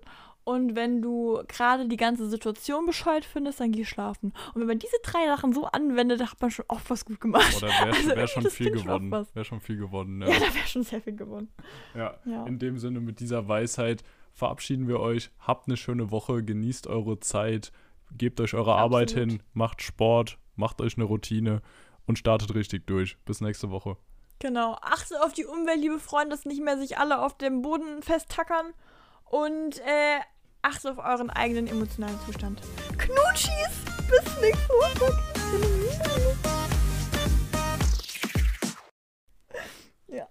Und wenn du gerade die ganze Situation bescheuert findest, dann geh schlafen. Und wenn man diese drei Sachen so anwendet, dann hat man schon oft was gut gemacht. Oder wäre Also wär schon viel gewonnen. Wäre schon viel gewonnen, Ja, ja. da wäre schon sehr viel gewonnen. ja. Ja. In dem Sinne, mit dieser Weisheit verabschieden wir euch. Habt eine schöne Woche, genießt eure Zeit, gebt euch eure Arbeit Absolut. hin, macht Sport, macht euch eine Routine und startet richtig durch. Bis nächste Woche. Genau. Achtet auf die Umwelt, liebe Freunde, dass nicht mehr sich alle auf dem Boden festtackern. Und äh, achtet auf euren eigenen emotionalen Zustand. Knutschis! Bis nächste Woche. Ja.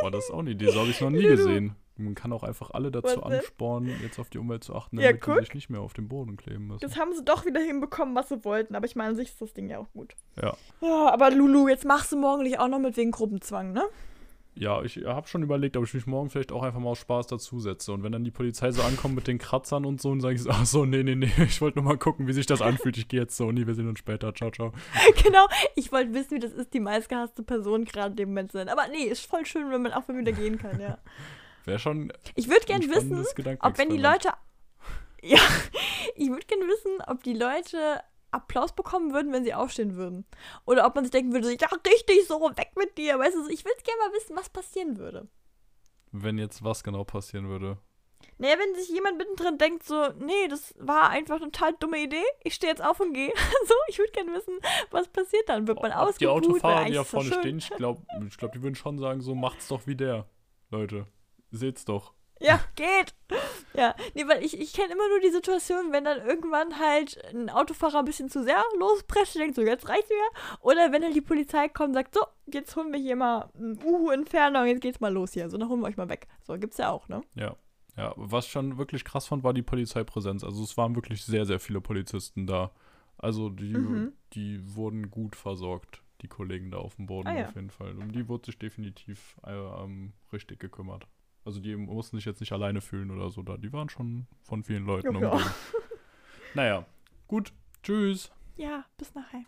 Boah, das auch eine Idee. So habe ich noch nie gesehen. Man kann auch einfach alle dazu anspornen, jetzt auf die Umwelt zu achten, Ja, damit die guck. sich nicht mehr auf den Boden kleben müssen. Jetzt haben sie doch wieder hinbekommen, was sie wollten. Aber ich meine, an sich ist das Ding ja auch gut. Ja. Ja, aber Lulu, jetzt machst du morgendlich auch noch mit wegen Gruppenzwang, ne? Ja, ich habe schon überlegt, ob ich mich morgen vielleicht auch einfach mal aus Spaß dazusetze. Und wenn dann die Polizei so ankommt mit den Kratzern und so, und sage ich so, ach so, nee, nee, nee, ich wollte nur mal gucken, wie sich das anfühlt. Ich gehe jetzt so, nie, wir sehen uns später. Ciao, ciao. genau. Ich wollte wissen, wie das ist, die meistgehasste Person gerade in dem Moment zu sein. Aber nee, ist voll schön, wenn man auch mal wieder gehen kann, ja. Wäre schon Ich würde ein gern wissen, ob wenn die. Leute. Ja, ich würde gerne wissen, ob die Leute Applaus bekommen würden, wenn sie aufstehen würden. Oder ob man sich denken würde, so, ja, richtig so, weg mit dir. Weißt du, ich würde gerne mal wissen, was passieren würde. Wenn jetzt was genau passieren würde. Naja, wenn sich jemand mittendrin denkt, so, nee, das war einfach eine total dumme Idee, ich stehe jetzt auf und gehe. so, ich würde gerne wissen, was passiert dann. Wird man Ob die? Autofahrer, die da vorne stehen, ich glaube, ich glaub, die würden schon sagen, so macht's doch wie der. Leute, seht's doch. Ja, geht. Ja, nee, weil ich, ich kenne immer nur die Situation, wenn dann irgendwann halt ein Autofahrer ein bisschen zu sehr losprescht, denkt so, jetzt reicht's mir. Oder wenn halt die Polizei kommt und sagt, so, jetzt holen wir hier mal ein Uhu-Entferner und jetzt geht's mal los hier. So, dann holen wir euch mal weg. So, gibt's ja auch, ne? Ja. Ja, was schon wirklich krass fand, war die Polizeipräsenz. Also es waren wirklich sehr, sehr viele Polizisten da. Also die, Mhm. die wurden gut versorgt, die Kollegen da auf dem Boden Ah, ja. auf jeden Fall. Um die wurde sich definitiv äh, ähm, richtig gekümmert. Also die mussten sich jetzt nicht alleine fühlen oder so da. Die waren schon von vielen Leuten Ja, ja. umgeben. naja, gut. Tschüss. Ja, bis nachher.